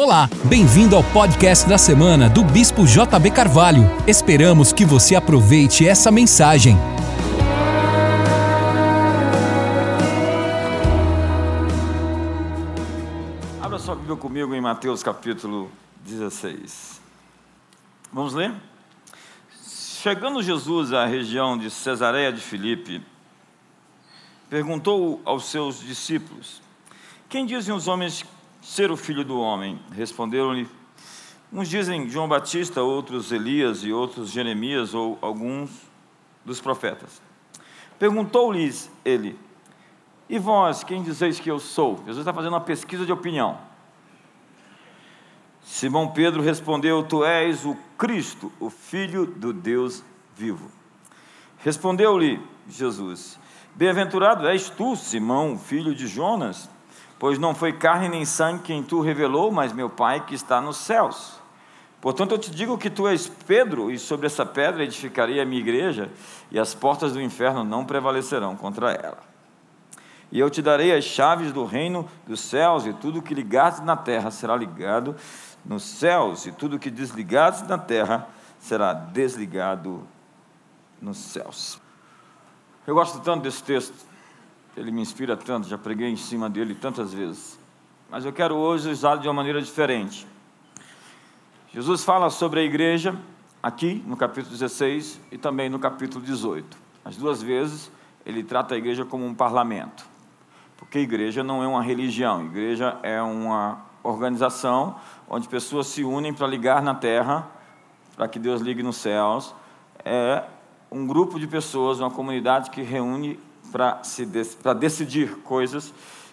Olá, bem-vindo ao podcast da semana do Bispo JB Carvalho. Esperamos que você aproveite essa mensagem. Abra sua Bíblia comigo em Mateus capítulo 16. Vamos ler? Chegando Jesus à região de Cesareia de Filipe, perguntou aos seus discípulos: Quem dizem os homens ser o filho do homem? Responderam-lhe: Uns dizem João Batista, outros Elias e outros Jeremias ou alguns dos profetas. Perguntou-lhes ele: E vós, quem dizeis que eu sou? Jesus está fazendo uma pesquisa de opinião. Simão Pedro respondeu: Tu és o Cristo, o Filho do Deus vivo. Respondeu-lhe Jesus: Bem-aventurado és tu, Simão, filho de Jonas, pois não foi carne nem sangue quem tu revelou, mas meu Pai que está nos céus. Portanto, eu te digo que tu és Pedro, e sobre essa pedra edificarei a minha igreja, e as portas do inferno não prevalecerão contra ela. E eu te darei as chaves do reino dos céus, e tudo que ligares na terra será ligado nos céus, e tudo que desligares na terra será desligado nos céus. Eu gosto tanto desse texto, ele me inspira tanto, já preguei em cima dele tantas vezes, mas eu quero hoje usá-lo de uma maneira diferente. Jesus fala sobre a igreja aqui no capítulo 16 e também no capítulo 18. As duas vezes ele trata a igreja como um parlamento, porque a igreja não é uma religião, igreja é uma organização onde pessoas se unem para ligar na terra, para que Deus ligue nos céus. É um grupo de pessoas, uma comunidade que reúne para decidir coisas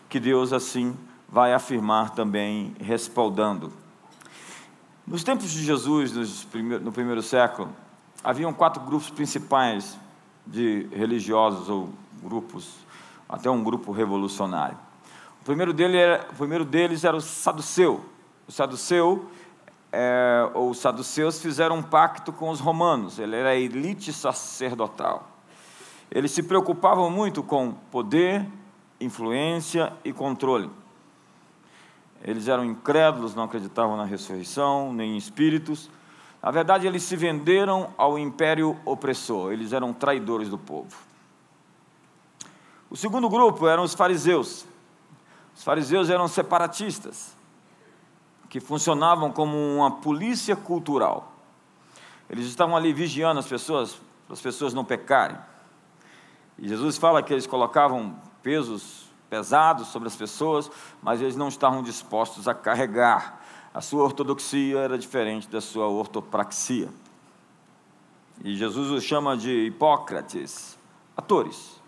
que Deus assim vai afirmar também, respaldando. Nos tempos de Jesus, no primeiro século, haviam quatro grupos principais de religiosos ou grupos, até um grupo revolucionário. O primeiro, dele era, o primeiro deles era o saduceu. O saduceu, é, ou os saduceus, fizeram um pacto com os romanos. Ele era a elite sacerdotal. Eles se preocupavam muito com poder, influência e controle. Eles eram incrédulos, não acreditavam na ressurreição, nem em espíritos. Na verdade, eles se venderam ao império opressor, eles eram traidores do povo. O segundo grupo eram os fariseus. Os fariseus eram separatistas, que funcionavam como uma polícia cultural. Eles estavam ali vigiando as pessoas, para as pessoas não pecarem. E Jesus fala que eles colocavam pesos pesados sobre as pessoas, mas eles não estavam dispostos a carregar. A sua ortodoxia era diferente da sua ortopraxia. E Jesus os chama de hipócrates, atores.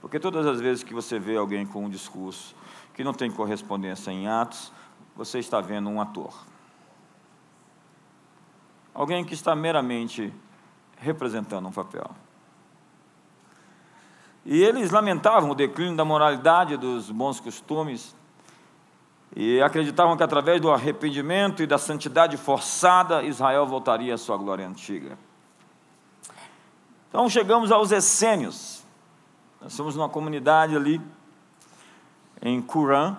Porque todas as vezes que você vê alguém com um discurso que não tem correspondência em atos, você está vendo um ator. Alguém que está meramente representando um papel. E eles lamentavam o declínio da moralidade, dos bons costumes, e acreditavam que através do arrependimento e da santidade forçada, Israel voltaria à sua glória antiga. Então chegamos aos essênios. Nós somos uma comunidade ali em Curã,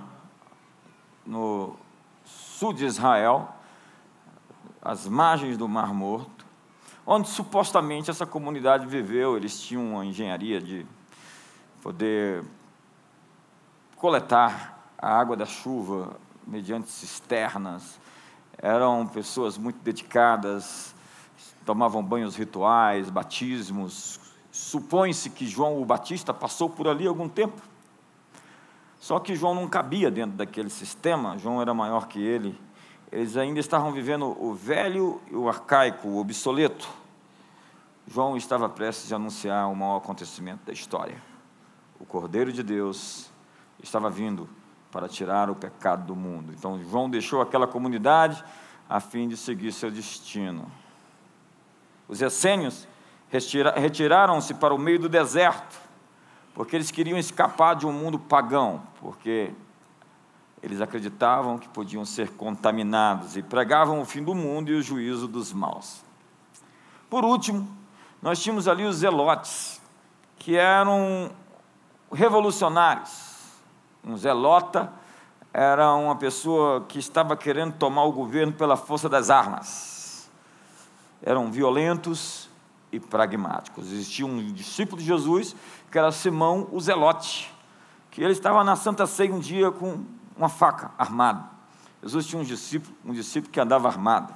no sul de Israel, às margens do Mar Morto, onde supostamente essa comunidade viveu. Eles tinham uma engenharia de poder coletar a água da chuva mediante cisternas. Eram pessoas muito dedicadas, tomavam banhos rituais, batismos. Supõe-se que João o Batista passou por ali algum tempo. Só que João não cabia dentro daquele sistema, João era maior que ele. Eles ainda estavam vivendo o velho e o arcaico, o obsoleto. João estava prestes a anunciar o maior acontecimento da história. O Cordeiro de Deus estava vindo para tirar o pecado do mundo. Então João deixou aquela comunidade a fim de seguir seu destino. Os essênios retiraram-se para o meio do deserto porque eles queriam escapar de um mundo pagão, porque eles acreditavam que podiam ser contaminados e pregavam o fim do mundo e o juízo dos maus. Por último, nós tínhamos ali os zelotes, que eram revolucionários. Um zelota era uma pessoa que estava querendo tomar o governo pela força das armas. Eram violentos e pragmáticos. Existia um discípulo de Jesus, que era Simão o Zelote, que ele estava na Santa Ceia um dia com uma faca armado. Jesus tinha um discípulo, um discípulo que andava armado.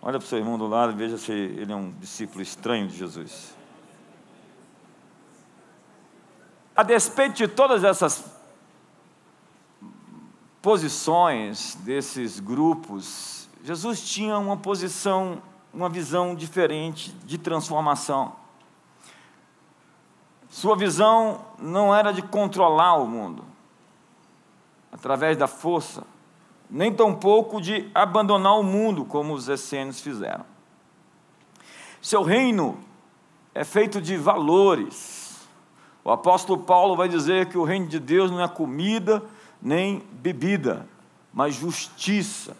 Olha para o seu irmão do lado e veja se ele é um discípulo estranho de Jesus. A despeito de todas essas posições desses grupos, Jesus tinha uma posição, uma visão diferente de transformação. Sua visão não era de controlar o mundo através da força, nem tampouco de abandonar o mundo como os essênios fizeram. Seu reino é feito de valores. O apóstolo Paulo vai dizer que o reino de Deus não é comida, nem bebida, mas justiça,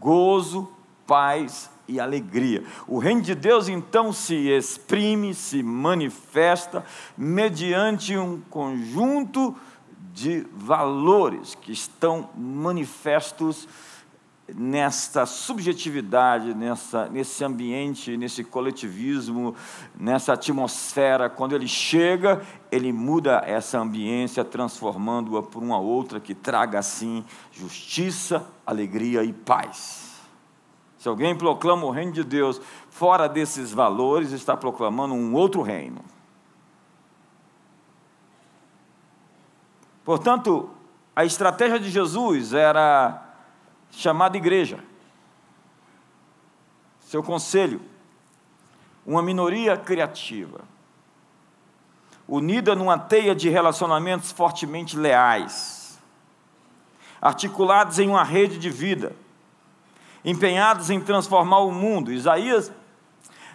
gozo, paz e alegria. O reino de Deus então se exprime, se manifesta mediante um conjunto de valores que estão manifestos nessa subjetividade, nessa, nesse ambiente, nesse coletivismo, nessa atmosfera. Quando ele chega, ele muda essa ambiência, transformando-a por uma outra que traga assim justiça, alegria e paz. Se alguém proclama o reino de Deus fora desses valores, está proclamando um outro reino. Portanto, a estratégia de Jesus era chamada igreja. Seu conselho, uma minoria criativa, unida numa teia de relacionamentos fortemente leais, articulados em uma rede de vida, empenhados em transformar o mundo. Isaías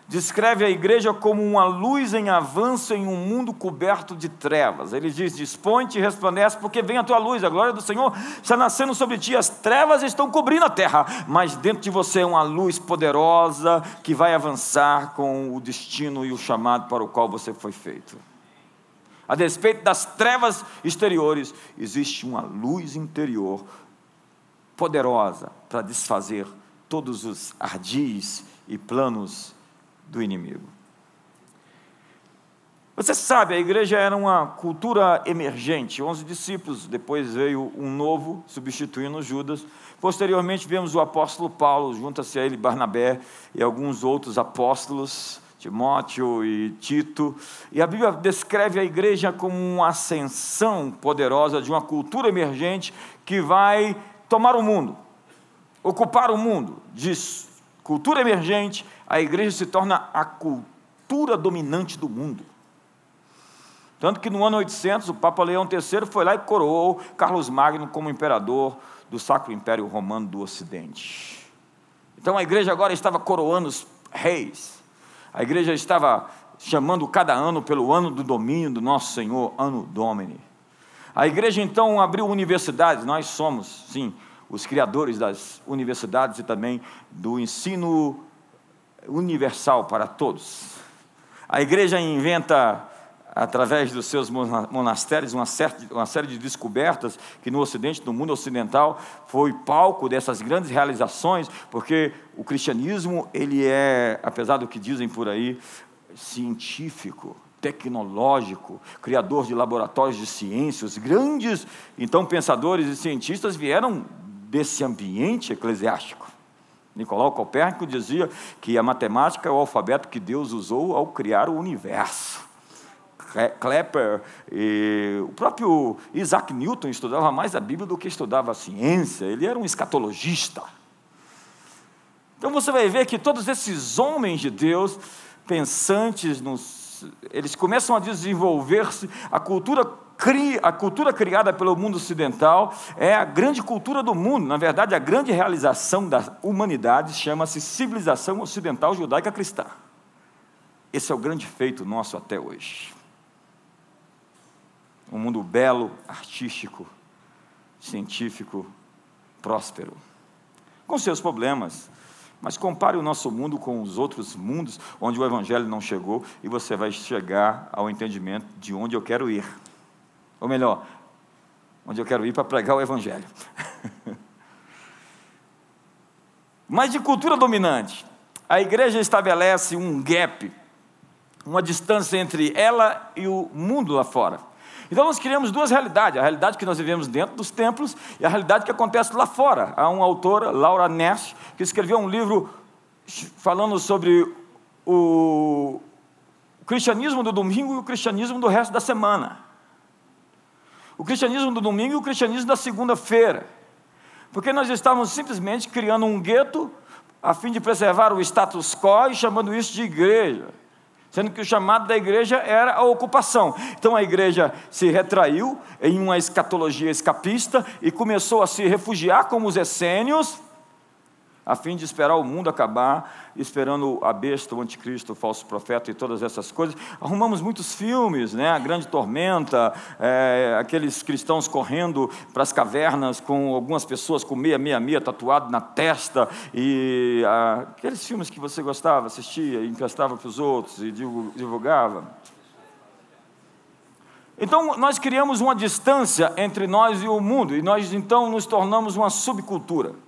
descreve a igreja como uma luz em avanço em um mundo coberto de trevas. Ele diz: Dispõe-te e resplandece, porque vem a tua luz, a glória do Senhor está nascendo sobre ti, as trevas estão cobrindo a terra, mas dentro de você é uma luz poderosa que vai avançar com o destino e o chamado para o qual você foi feito. A despeito das trevas exteriores, existe uma luz interior poderosa para desfazer todos os ardis e planos do inimigo. Você sabe, a igreja era uma cultura emergente. Onze discípulos, depois veio um novo, substituindo Judas. Posteriormente, vemos o apóstolo Paulo, junta-se a ele Barnabé e alguns outros apóstolos, Timóteo e Tito. E a Bíblia descreve a igreja como uma ascensão poderosa de uma cultura emergente que vai tomar o mundo, ocupar o mundo. De cultura emergente a igreja se torna a cultura dominante do mundo. Tanto que no ano 800, o Papa Leão III foi lá e coroou Carlos Magno como imperador do Sacro Império Romano do Ocidente. Então a igreja agora estava coroando os reis. A igreja estava chamando cada ano pelo ano do domínio do nosso Senhor, Ano Domini. A igreja então abriu universidades, nós somos, sim, os criadores das universidades e também do ensino universal para todos. A igreja inventa, através dos seus monastérios, uma, uma série de descobertas que no Ocidente, no mundo ocidental, foi palco dessas grandes realizações, porque o cristianismo, ele é, apesar do que dizem por aí, científico, tecnológico, criador de laboratórios de ciências, grandes, então, pensadores e cientistas vieram desse ambiente eclesiástico. Nicolau Copérnico dizia que a matemática é o alfabeto que Deus usou ao criar o universo. Klepper e o próprio Isaac Newton estudava mais a Bíblia do que estudava a ciência, ele era um escatologista. Então você vai ver que todos esses homens de Deus, pensantes, nos, eles começam a desenvolver-se, a cultura a cultura criada pelo mundo ocidental é a grande cultura do mundo. Na verdade, a grande realização da humanidade chama-se civilização ocidental judaica cristã. Esse é o grande feito nosso até hoje. Um mundo belo, artístico, científico, próspero, com seus problemas. Mas compare o nosso mundo com os outros mundos onde o Evangelho não chegou e você vai chegar ao entendimento de onde eu quero ir. Ou melhor, onde eu quero ir para pregar o Evangelho. Mas de cultura dominante, a igreja estabelece um gap, uma distância entre ela e o mundo lá fora. Então nós criamos duas realidades: a realidade que nós vivemos dentro dos templos e a realidade que acontece lá fora. Há uma autora, Laura Nash, que escreveu um livro falando sobre o cristianismo do domingo e o cristianismo do resto da semana. O cristianismo do domingo e o cristianismo da segunda-feira. Porque nós estávamos simplesmente criando um gueto a fim de preservar o status quo e chamando isso de igreja sendo que o chamado da igreja era a ocupação. Então a igreja se retraiu em uma escatologia escapista e começou a se refugiar como os essênios, a fim de esperar o mundo acabar, esperando a besta, o anticristo, o falso profeta e todas essas coisas. Arrumamos muitos filmes, né? A Grande Tormenta, é, aqueles cristãos correndo para as cavernas com algumas pessoas com meia, meia, meia tatuado na testa, e ah, aqueles filmes que você gostava, assistia, emprestava para os outros e divulgava. Então, nós criamos uma distância entre nós e o mundo, e nós então nos tornamos uma subcultura.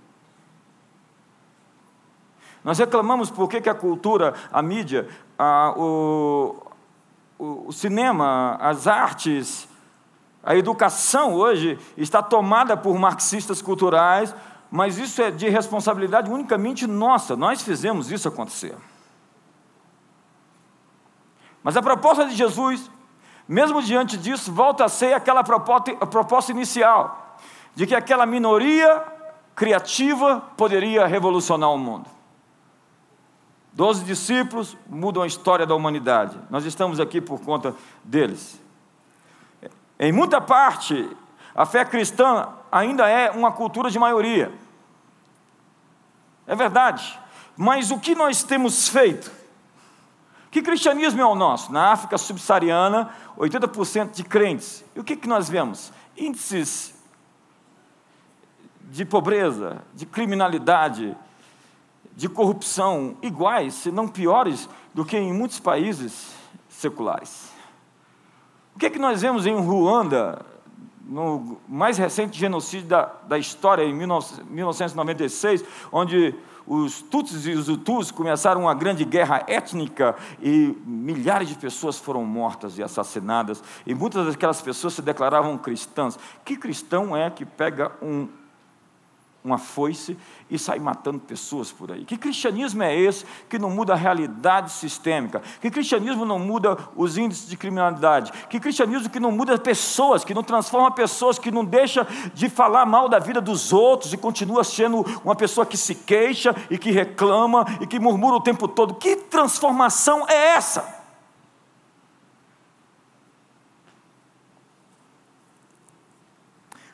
Nós reclamamos por que a cultura, a mídia, a, o, o, o cinema, as artes, a educação hoje está tomada por marxistas culturais, mas isso é de responsabilidade unicamente nossa, nós fizemos isso acontecer. Mas a proposta de Jesus, mesmo diante disso, volta a ser aquela proposta, a proposta inicial, de que aquela minoria criativa poderia revolucionar o mundo. Doze discípulos mudam a história da humanidade. Nós estamos aqui por conta deles. Em muita parte, a fé cristã ainda é uma cultura de maioria. É verdade. Mas o que nós temos feito? Que cristianismo é o nosso? Na África subsaariana, 80% de crentes. E o que, que nós vemos? Índices de pobreza, de criminalidade, de corrupção iguais, se não piores, do que em muitos países seculares. O que é que nós vemos em Ruanda, no mais recente genocídio da, da história, em 1996, onde os Tutsis e os Hutus começaram uma grande guerra étnica e milhares de pessoas foram mortas e assassinadas, e muitas daquelas pessoas se declaravam cristãs. Que cristão é que pega um uma foice e sai matando pessoas por aí. Que cristianismo é esse que não muda a realidade sistêmica? Que cristianismo não muda os índices de criminalidade? Que cristianismo que não muda pessoas, que não transforma pessoas, que não deixa de falar mal da vida dos outros e continua sendo uma pessoa que se queixa e que reclama e que murmura o tempo todo? Que transformação é essa?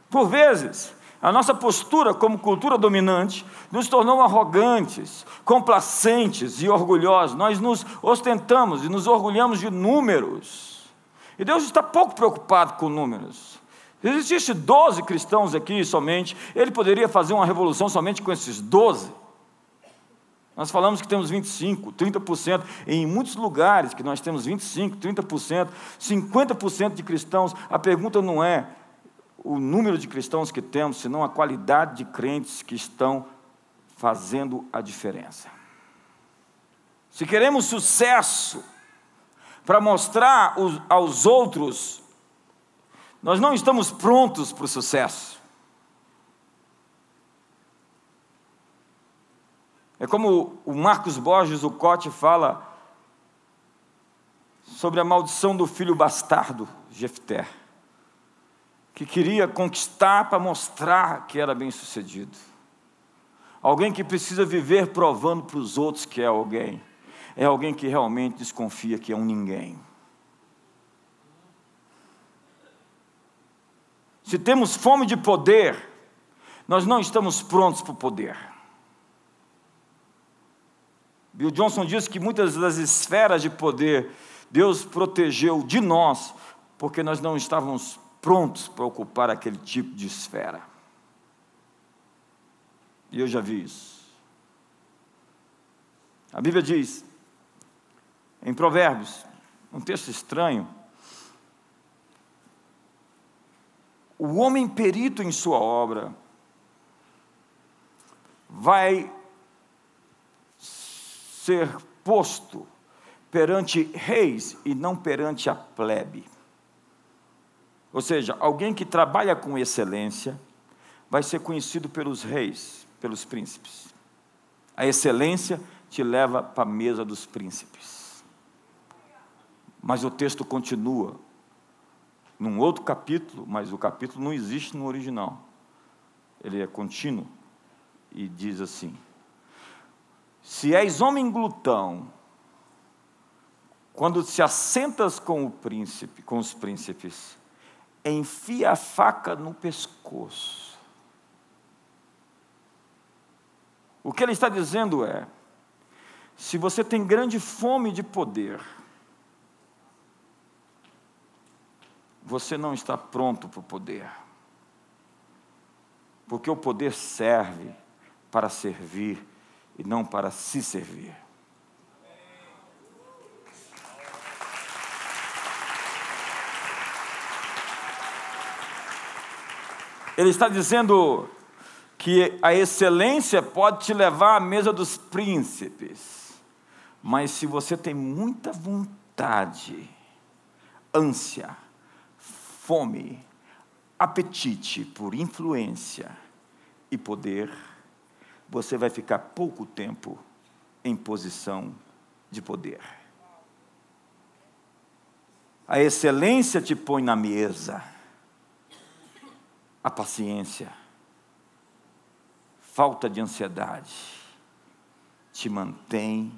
Por vezes, a nossa postura como cultura dominante nos tornou arrogantes, complacentes e orgulhosos. Nós nos ostentamos e nos orgulhamos de números. E Deus está pouco preocupado com números. Se existisse 12 cristãos aqui somente, ele poderia fazer uma revolução somente com esses 12. Nós falamos que temos 25, 30%, em muitos lugares que nós temos 25, 30%, 50% de cristãos. A pergunta não é o número de cristãos que temos, senão a qualidade de crentes que estão fazendo a diferença. Se queremos sucesso para mostrar aos outros, nós não estamos prontos para o sucesso. É como o Marcos Borges, o Cote, fala sobre a maldição do filho bastardo, Jefter que queria conquistar para mostrar que era bem sucedido. Alguém que precisa viver provando para os outros que é alguém. É alguém que realmente desconfia que é um ninguém. Se temos fome de poder, nós não estamos prontos para o poder. Bill Johnson diz que muitas das esferas de poder Deus protegeu de nós, porque nós não estávamos prontos para ocupar aquele tipo de esfera. E eu já vi isso. A Bíblia diz, em Provérbios, um texto estranho, o homem perito em sua obra vai ser posto perante reis e não perante a plebe. Ou seja, alguém que trabalha com excelência vai ser conhecido pelos reis, pelos príncipes. A excelência te leva para a mesa dos príncipes. Mas o texto continua num outro capítulo, mas o capítulo não existe no original. Ele é contínuo e diz assim: Se és homem glutão, quando te assentas com o príncipe, com os príncipes, enfia a faca no pescoço. O que ele está dizendo é: se você tem grande fome de poder, você não está pronto para o poder. Porque o poder serve para servir e não para se servir. Ele está dizendo que a excelência pode te levar à mesa dos príncipes, mas se você tem muita vontade, ânsia, fome, apetite por influência e poder, você vai ficar pouco tempo em posição de poder. A excelência te põe na mesa, a paciência, falta de ansiedade, te mantém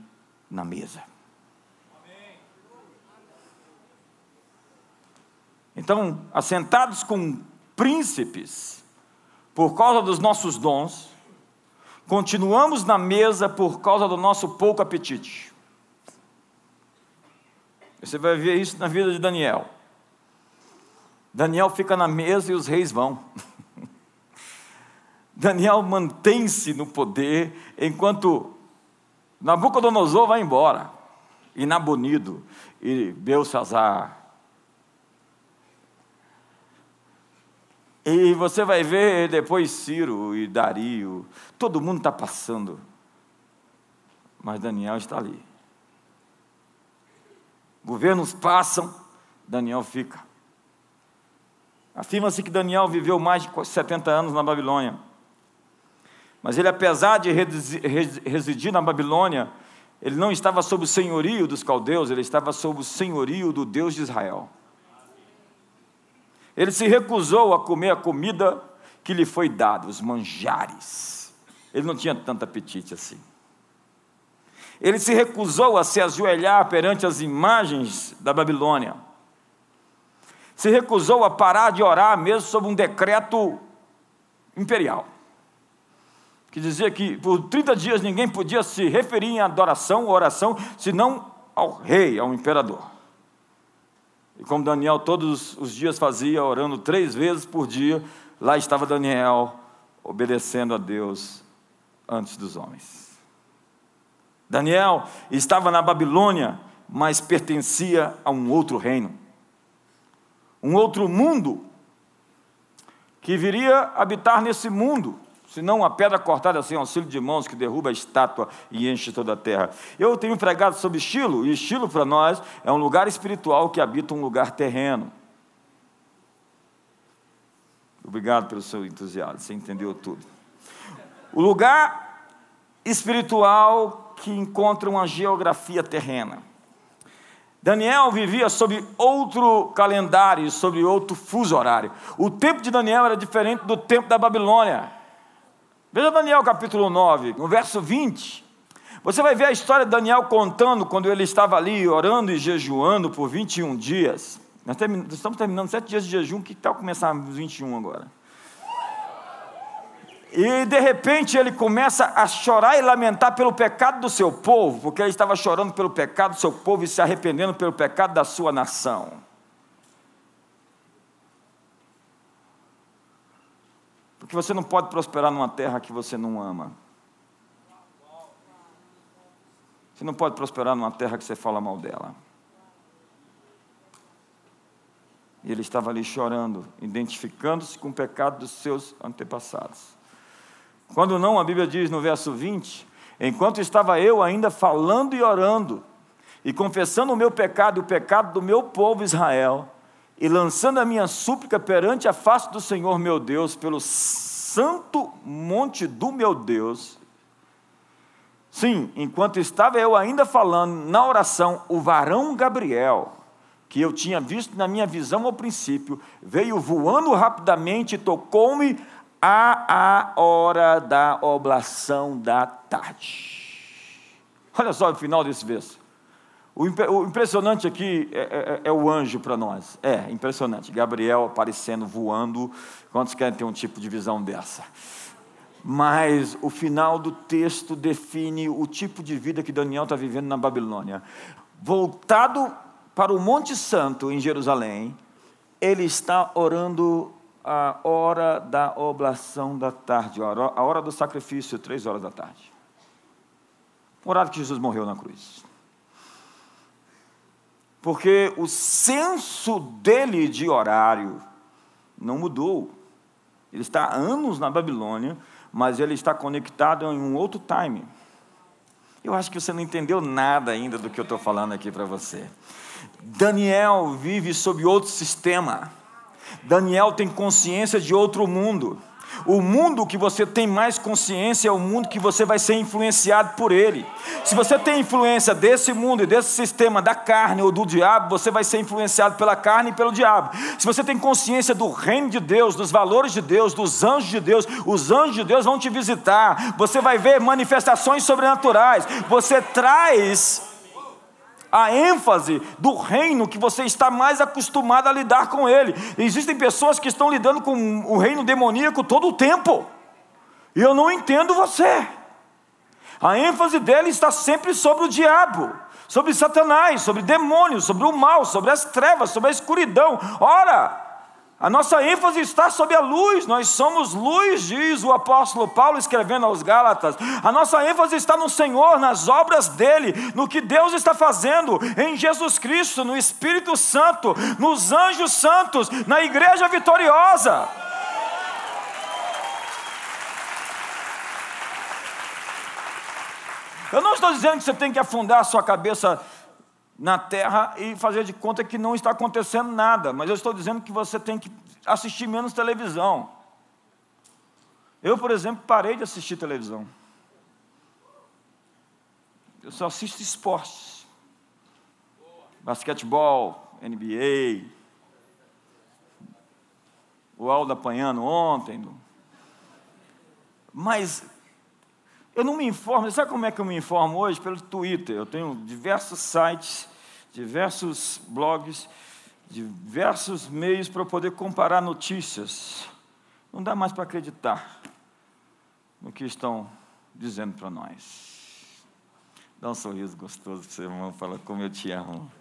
na mesa. Então, assentados com príncipes, por causa dos nossos dons, continuamos na mesa por causa do nosso pouco apetite. Você vai ver isso na vida de Daniel. Daniel fica na mesa e os reis vão. Daniel mantém-se no poder enquanto Nabucodonosor vai embora, e Nabonido, e Belsazar, E você vai ver depois Ciro e Dario, todo mundo está passando. Mas Daniel está ali. Governos passam, Daniel fica. Afirma-se que Daniel viveu mais de 70 anos na Babilônia. Mas ele, apesar de residir na Babilônia, ele não estava sob o senhorio dos caldeus, ele estava sob o senhorio do Deus de Israel. Ele se recusou a comer a comida que lhe foi dada, os manjares. Ele não tinha tanto apetite assim. Ele se recusou a se ajoelhar perante as imagens da Babilônia. Se recusou a parar de orar mesmo sob um decreto imperial. Que dizia que por 30 dias ninguém podia se referir em adoração ou oração senão ao rei, ao imperador. E como Daniel todos os dias fazia, orando três vezes por dia, lá estava Daniel obedecendo a Deus antes dos homens. Daniel estava na Babilônia, mas pertencia a um outro reino, um outro mundo, que viria habitar nesse mundo senão uma pedra cortada sem auxílio de mãos que derruba a estátua e enche toda a terra. Eu tenho pregado sobre estilo, e estilo para nós é um lugar espiritual que habita um lugar terreno. Obrigado pelo seu entusiasmo, você entendeu tudo. O lugar espiritual que encontra uma geografia terrena. Daniel vivia sob outro calendário, sob outro fuso horário. O tempo de Daniel era diferente do tempo da Babilônia. Veja Daniel capítulo 9, no verso 20. Você vai ver a história de Daniel contando quando ele estava ali orando e jejuando por 21 dias. Nós estamos terminando sete dias de jejum, que tal começar os 21 agora? E de repente ele começa a chorar e lamentar pelo pecado do seu povo, porque ele estava chorando pelo pecado do seu povo e se arrependendo pelo pecado da sua nação. Porque você não pode prosperar numa terra que você não ama. Você não pode prosperar numa terra que você fala mal dela. E ele estava ali chorando, identificando-se com o pecado dos seus antepassados. Quando não, a Bíblia diz no verso 20: Enquanto estava eu ainda falando e orando, e confessando o meu pecado e o pecado do meu povo Israel, e lançando a minha súplica perante a face do Senhor meu Deus, pelo santo monte do meu Deus. Sim, enquanto estava eu ainda falando na oração, o varão Gabriel, que eu tinha visto na minha visão ao princípio, veio voando rapidamente e tocou-me a, hora da oblação da tarde. Olha só o final desse verso. O, impressionante aqui é, é, é, é o anjo para nós. É, impressionante. Gabriel aparecendo, voando. Quantos querem ter um tipo de visão dessa? Mas o final do texto define o tipo de vida que Daniel está vivendo na Babilônia. Voltado para o Monte Santo em Jerusalém, ele está orando a hora da oblação da tarde, a hora do sacrifício, três horas da tarde. O horário que Jesus morreu na cruz porque o senso dele de horário não mudou. Ele está há anos na Babilônia, mas ele está conectado em um outro time. Eu acho que você não entendeu nada ainda do que eu estou falando aqui para você. Daniel vive sob outro sistema. Daniel tem consciência de outro mundo. O mundo que você tem mais consciência é o mundo que você vai ser influenciado por ele. Se você tem influência desse mundo e desse sistema da carne ou do diabo, você vai ser influenciado pela carne e pelo diabo. Se você tem consciência do reino de Deus, dos valores de Deus, dos anjos de Deus, os anjos de Deus vão te visitar. Você vai ver manifestações sobrenaturais. Você traz a ênfase do reino que você está mais acostumado a lidar com ele. Existem pessoas que estão lidando com o reino demoníaco todo o tempo. E eu não entendo você. A ênfase dele está sempre sobre o diabo, sobre Satanás, sobre demônios, sobre o mal, sobre as trevas, sobre a escuridão. Ora, a nossa ênfase está sobre a luz, nós somos luz, diz o apóstolo Paulo escrevendo aos Gálatas. A nossa ênfase está no Senhor, nas obras dele, no que Deus está fazendo em Jesus Cristo, no Espírito Santo, nos anjos santos, na igreja vitoriosa. Eu não estou dizendo que você tem que afundar a sua cabeça na terra e fazer de conta que não está acontecendo nada, mas eu estou dizendo que você tem que assistir menos televisão. Eu, por exemplo, parei de assistir televisão. Eu só assisto esportes. Basquetebol, NBA. O Aldo apanhando ontem. Mas eu não me informo, sabe como é que eu me informo hoje? Pelo Twitter. Eu tenho diversos sites, diversos blogs, diversos meios para poder comparar notícias. Não dá mais para acreditar no que estão dizendo para nós. Dá um sorriso gostoso para o seu irmão, fala como eu te amo.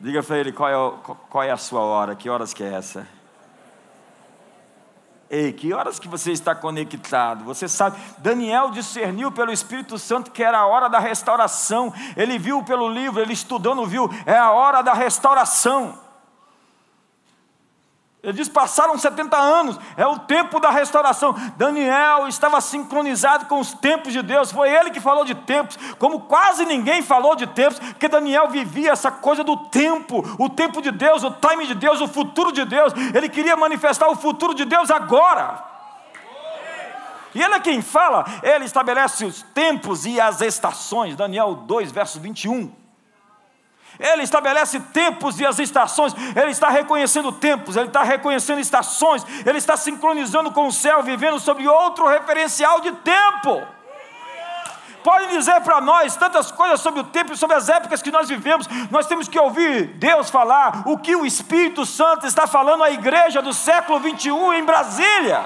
Diga para ele qual é, qual é a sua hora, que horas que é essa? Ei, que horas que você está conectado? Você sabe, Daniel discerniu pelo Espírito Santo que era a hora da restauração. Ele viu pelo livro, ele estudando, viu, é a hora da restauração. Ele diz: passaram 70 anos, é o tempo da restauração. Daniel estava sincronizado com os tempos de Deus, foi ele que falou de tempos, como quase ninguém falou de tempos, porque Daniel vivia essa coisa do tempo, o tempo de Deus, o time de Deus, o futuro de Deus. Ele queria manifestar o futuro de Deus agora. E ele é quem fala, ele estabelece os tempos e as estações. Daniel 2, verso 21. Ele estabelece tempos e as estações, Ele está reconhecendo tempos, Ele está reconhecendo estações, Ele está sincronizando com o céu, vivendo sobre outro referencial de tempo. Pode dizer para nós tantas coisas sobre o tempo e sobre as épocas que nós vivemos, nós temos que ouvir Deus falar o que o Espírito Santo está falando à igreja do século 21 em Brasília.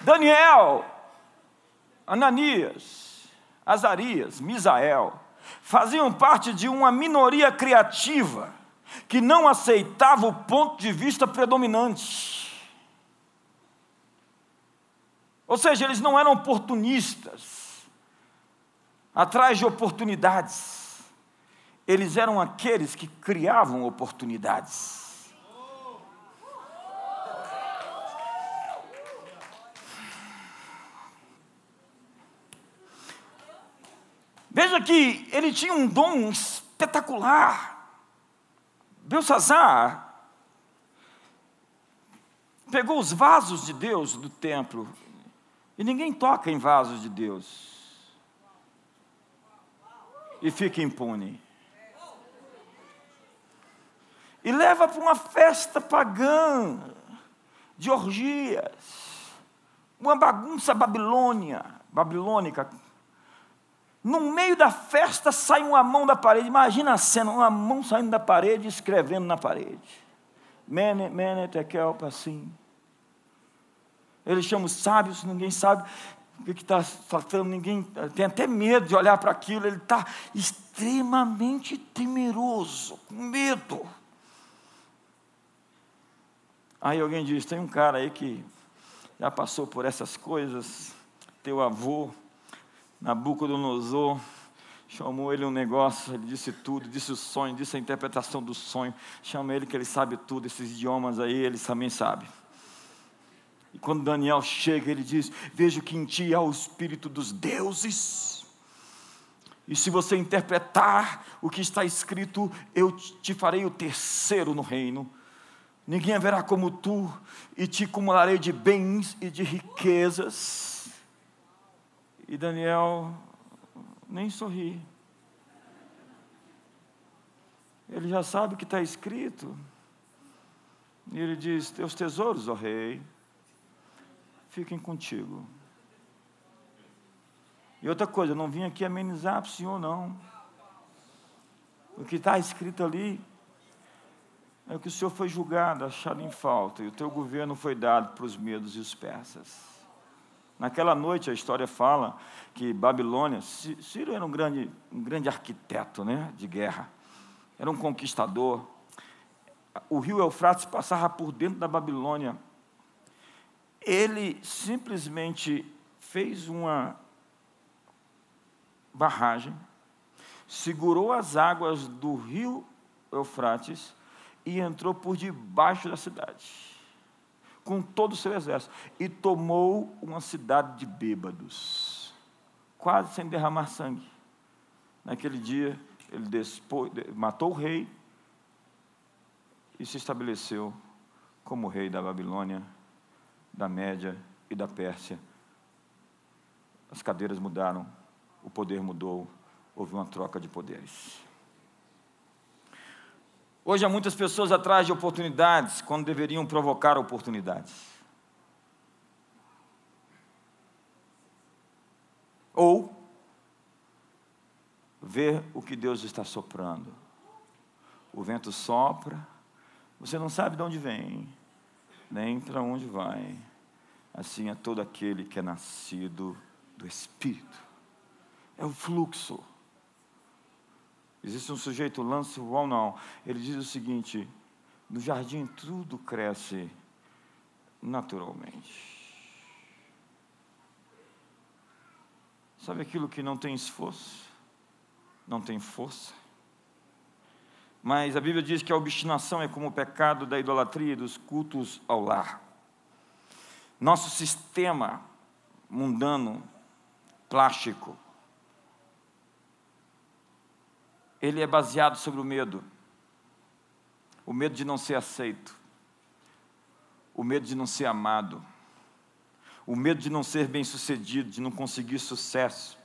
Daniel Ananias, Azarias, Misael, faziam parte de uma minoria criativa que não aceitava o ponto de vista predominante. Ou seja, eles não eram oportunistas. atrás de oportunidades. Eles eram aqueles que criavam oportunidades. Veja que ele tinha um dom espetacular. Belsazar pegou os vasos de Deus do templo, e ninguém toca em vasos de Deus, e fica impune. E leva para uma festa pagã, de orgias, uma bagunça babilônia, babilônica, no meio da festa sai uma mão da parede. Imagina a cena, uma mão saindo da parede escrevendo na parede. Mene, mene, tekel, assim. Ele chama os sábios, ninguém sabe o que está tratando, ninguém tem até medo de olhar para aquilo, ele está extremamente temeroso, com medo. Aí alguém diz: tem um cara aí que já passou por essas coisas, teu avô, Nabucodonosor chamou ele um negócio, ele disse tudo, disse o sonho, disse a interpretação do sonho, chama ele que ele sabe tudo, esses idiomas aí ele também sabe. E quando Daniel chega, ele diz: Vejo que em ti há o espírito dos deuses. E se você interpretar o que está escrito, eu te farei o terceiro no reino. Ninguém haverá como tu, e te acumularei de bens e de riquezas e Daniel nem sorri. Ele já sabe o que está escrito. E ele diz: Teus tesouros, ó rei, fiquem contigo. E outra coisa, eu não vim aqui amenizar para o senhor, não. O que está escrito ali é que o senhor foi julgado, achado em falta, e o teu governo foi dado para os medos e os persas. Naquela noite a história fala que Babilônia, Ciro era um grande, um grande arquiteto né, de guerra, era um conquistador. O rio Eufrates passava por dentro da Babilônia. Ele simplesmente fez uma barragem, segurou as águas do rio Eufrates e entrou por debaixo da cidade com todo o seu exército, e tomou uma cidade de bêbados, quase sem derramar sangue. Naquele dia, ele matou o rei e se estabeleceu como rei da Babilônia, da Média e da Pérsia. As cadeiras mudaram, o poder mudou, houve uma troca de poderes. Hoje há muitas pessoas atrás de oportunidades quando deveriam provocar oportunidades. Ou ver o que Deus está soprando. O vento sopra, você não sabe de onde vem, nem para onde vai. Assim é todo aquele que é nascido do Espírito. É o fluxo. Existe um sujeito, Lance não. Ele diz o seguinte: no jardim tudo cresce naturalmente. Sabe aquilo que não tem esforço, não tem força? Mas a Bíblia diz que a obstinação é como o pecado da idolatria e dos cultos ao lar. Nosso sistema mundano, plástico, ele é baseado sobre o medo. O medo de não ser aceito. O medo de não ser amado. O medo de não ser bem-sucedido, de não conseguir sucesso.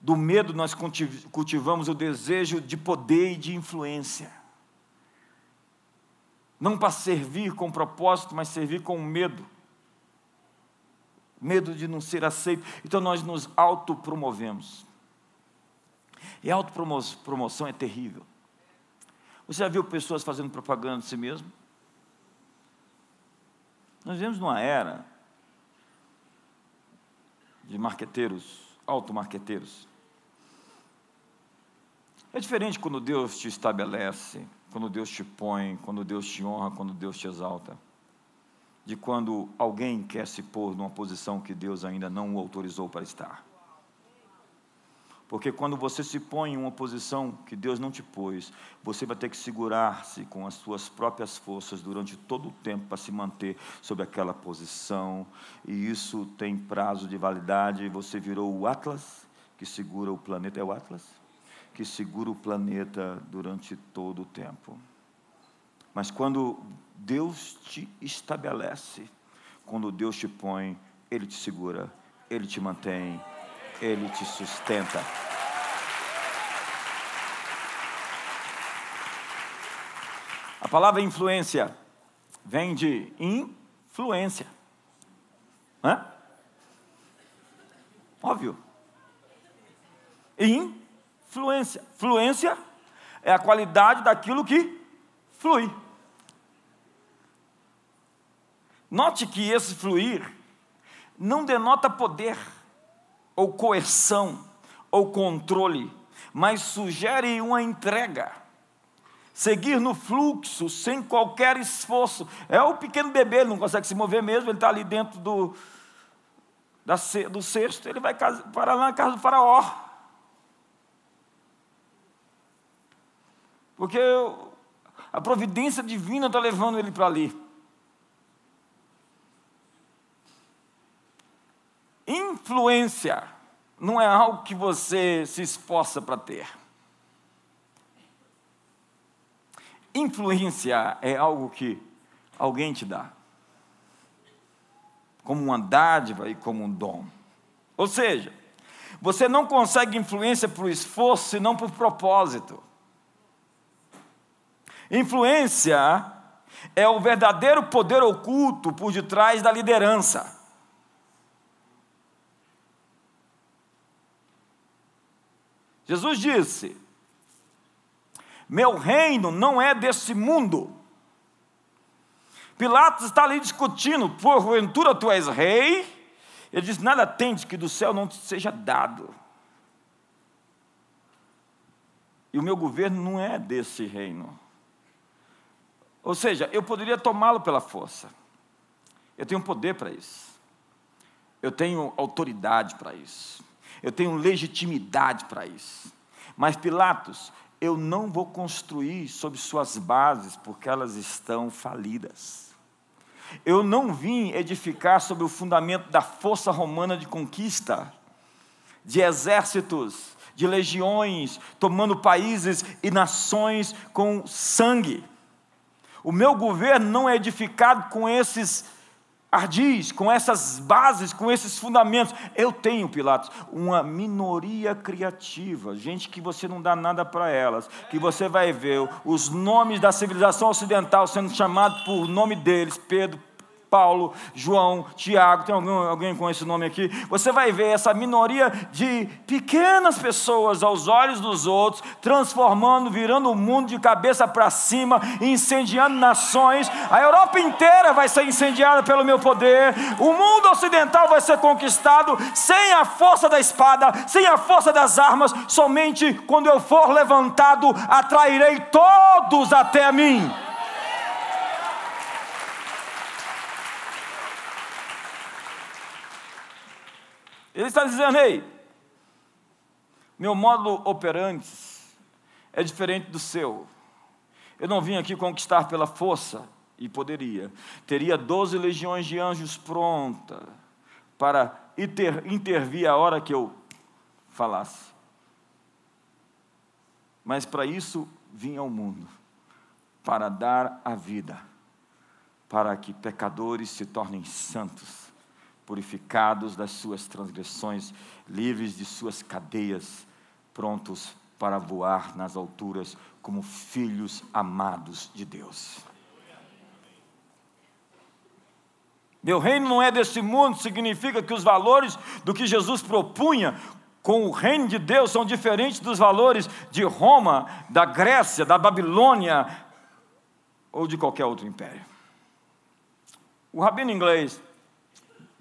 Do medo nós cultivamos o desejo de poder e de influência. Não para servir com propósito, mas servir com medo. Medo de não ser aceito. Então nós nos autopromovemos. E a autopromoção é terrível. Você já viu pessoas fazendo propaganda de si mesmo? Nós vivemos numa era de marqueteiros, automarqueteiros. É diferente quando Deus te estabelece, quando Deus te põe, quando Deus te honra, quando Deus te exalta, de quando alguém quer se pôr numa posição que Deus ainda não o autorizou para estar. Porque quando você se põe em uma posição que Deus não te pôs, você vai ter que segurar-se com as suas próprias forças durante todo o tempo para se manter sob aquela posição. E isso tem prazo de validade. Você virou o Atlas, que segura o planeta. É o Atlas? Que segura o planeta durante todo o tempo. Mas quando Deus te estabelece, quando Deus te põe, Ele te segura, Ele te mantém, Ele te sustenta. A palavra influência vem de influência. Hã? Óbvio. Influência. Fluência é a qualidade daquilo que flui. Note que esse fluir não denota poder, ou coerção, ou controle, mas sugere uma entrega seguir no fluxo, sem qualquer esforço. É o pequeno bebê, ele não consegue se mover mesmo, ele está ali dentro do, da, do cesto, ele vai parar lá na casa do faraó. Porque a providência divina está levando ele para ali. Influência não é algo que você se esforça para ter. Influência é algo que alguém te dá, como uma dádiva e como um dom. Ou seja, você não consegue influência por esforço e não por propósito. Influência é o verdadeiro poder oculto por detrás da liderança. Jesus disse: meu reino não é desse mundo. Pilatos está ali discutindo, porventura tu és rei? Ele diz: Nada tende que do céu não te seja dado. E o meu governo não é desse reino. Ou seja, eu poderia tomá-lo pela força. Eu tenho poder para isso. Eu tenho autoridade para isso. Eu tenho legitimidade para isso. Mas Pilatos, eu não vou construir sobre suas bases, porque elas estão falidas. Eu não vim edificar sobre o fundamento da força romana de conquista, de exércitos, de legiões, tomando países e nações com sangue. O meu governo não é edificado com esses ardis, com essas bases, com esses fundamentos. Eu tenho, Pilatos, uma minoria criativa, gente que você não dá nada para elas, que você vai ver os nomes da civilização ocidental sendo chamados por nome deles, Pedro, Paulo, João, Tiago, tem alguém, alguém com esse nome aqui? Você vai ver essa minoria de pequenas pessoas aos olhos dos outros, transformando, virando o mundo de cabeça para cima, incendiando nações. A Europa inteira vai ser incendiada pelo meu poder. O mundo ocidental vai ser conquistado sem a força da espada, sem a força das armas. Somente quando eu for levantado, atrairei todos até a mim. Ele está dizendo: ei, meu modo operante é diferente do seu. Eu não vim aqui conquistar pela força, e poderia. Teria doze legiões de anjos pronta para inter, intervir a hora que eu falasse. Mas para isso vim ao mundo para dar a vida, para que pecadores se tornem santos purificados das suas transgressões, livres de suas cadeias, prontos para voar nas alturas como filhos amados de Deus. Meu reino não é desse mundo, significa que os valores do que Jesus propunha com o reino de Deus são diferentes dos valores de Roma, da Grécia, da Babilônia ou de qualquer outro império. O rabino inglês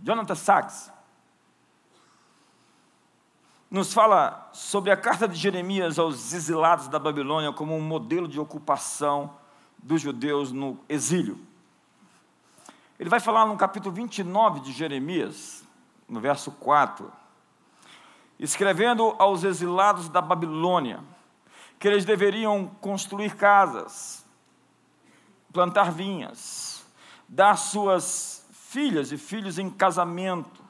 Jonathan Sachs, nos fala sobre a carta de Jeremias aos exilados da Babilônia como um modelo de ocupação dos judeus no exílio. Ele vai falar no capítulo 29 de Jeremias, no verso 4. escrevendo aos exilados da Babilônia que eles deveriam construir casas, plantar vinhas, dar suas filhas e filhos em casamento,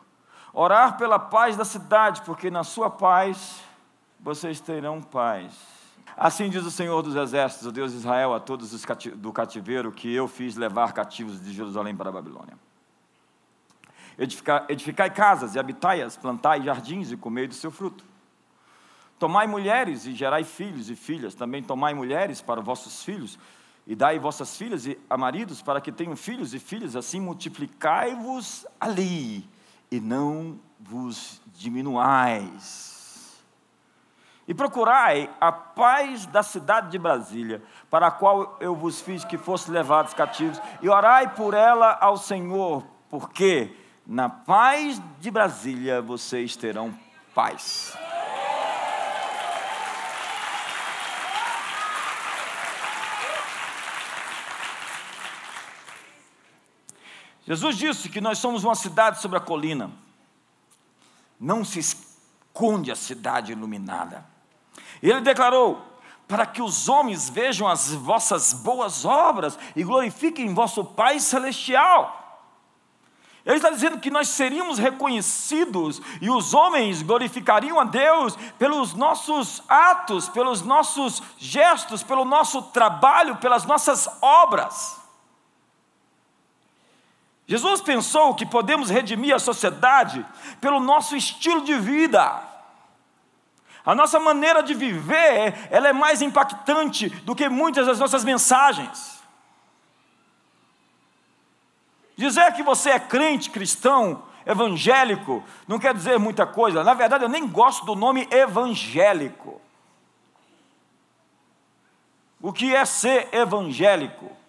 orar pela paz da cidade, porque na sua paz vocês terão paz. Assim diz o Senhor dos Exércitos, o Deus de Israel, a todos os do cativeiro que eu fiz levar cativos de Jerusalém para a Babilônia. Edificar, edificai casas e habitai-as, plantai jardins e comei do seu fruto. Tomai mulheres e gerai filhos e filhas, também tomai mulheres para vossos filhos, e dai vossas filhas a maridos para que tenham filhos e filhas, assim multiplicai-vos ali, e não vos diminuais. E procurai a paz da cidade de Brasília, para a qual eu vos fiz que fosse levados cativos, e orai por ela ao Senhor, porque na paz de Brasília vocês terão paz. Jesus disse que nós somos uma cidade sobre a colina. Não se esconde a cidade iluminada. Ele declarou: para que os homens vejam as vossas boas obras e glorifiquem vosso Pai Celestial. Ele está dizendo que nós seríamos reconhecidos e os homens glorificariam a Deus pelos nossos atos, pelos nossos gestos, pelo nosso trabalho, pelas nossas obras. Jesus pensou que podemos redimir a sociedade pelo nosso estilo de vida. A nossa maneira de viver, ela é mais impactante do que muitas das nossas mensagens. Dizer que você é crente, cristão, evangélico, não quer dizer muita coisa. Na verdade, eu nem gosto do nome evangélico. O que é ser evangélico?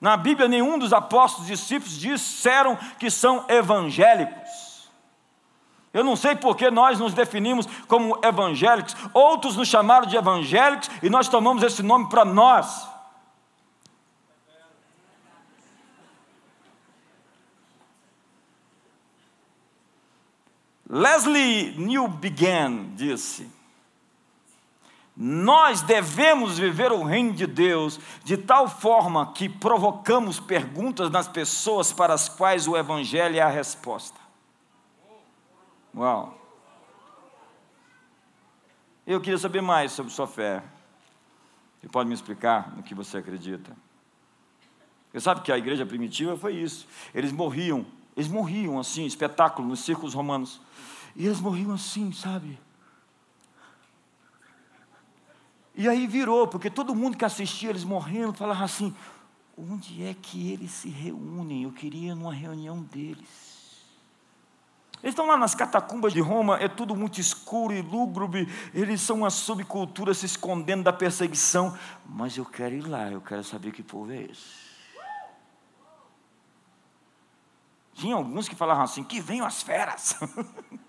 Na Bíblia, nenhum dos apóstolos discípulos disseram que são evangélicos. Eu não sei por que nós nos definimos como evangélicos, outros nos chamaram de evangélicos e nós tomamos esse nome para nós. Leslie Newbegin disse: nós devemos viver o reino de Deus de tal forma que provocamos perguntas nas pessoas para as quais o Evangelho é a resposta. Uau! Eu queria saber mais sobre sua fé. Você pode me explicar no que você acredita? Você sabe que a igreja primitiva foi isso. Eles morriam, eles morriam assim, espetáculo nos círculos romanos. E eles morriam assim, sabe? E aí virou, porque todo mundo que assistia eles morrendo falava assim: onde é que eles se reúnem? Eu queria numa reunião deles. Eles estão lá nas catacumbas de Roma, é tudo muito escuro e lúgubre, eles são uma subcultura se escondendo da perseguição, mas eu quero ir lá, eu quero saber que povo é esse. Tinha alguns que falavam assim: que venham as feras.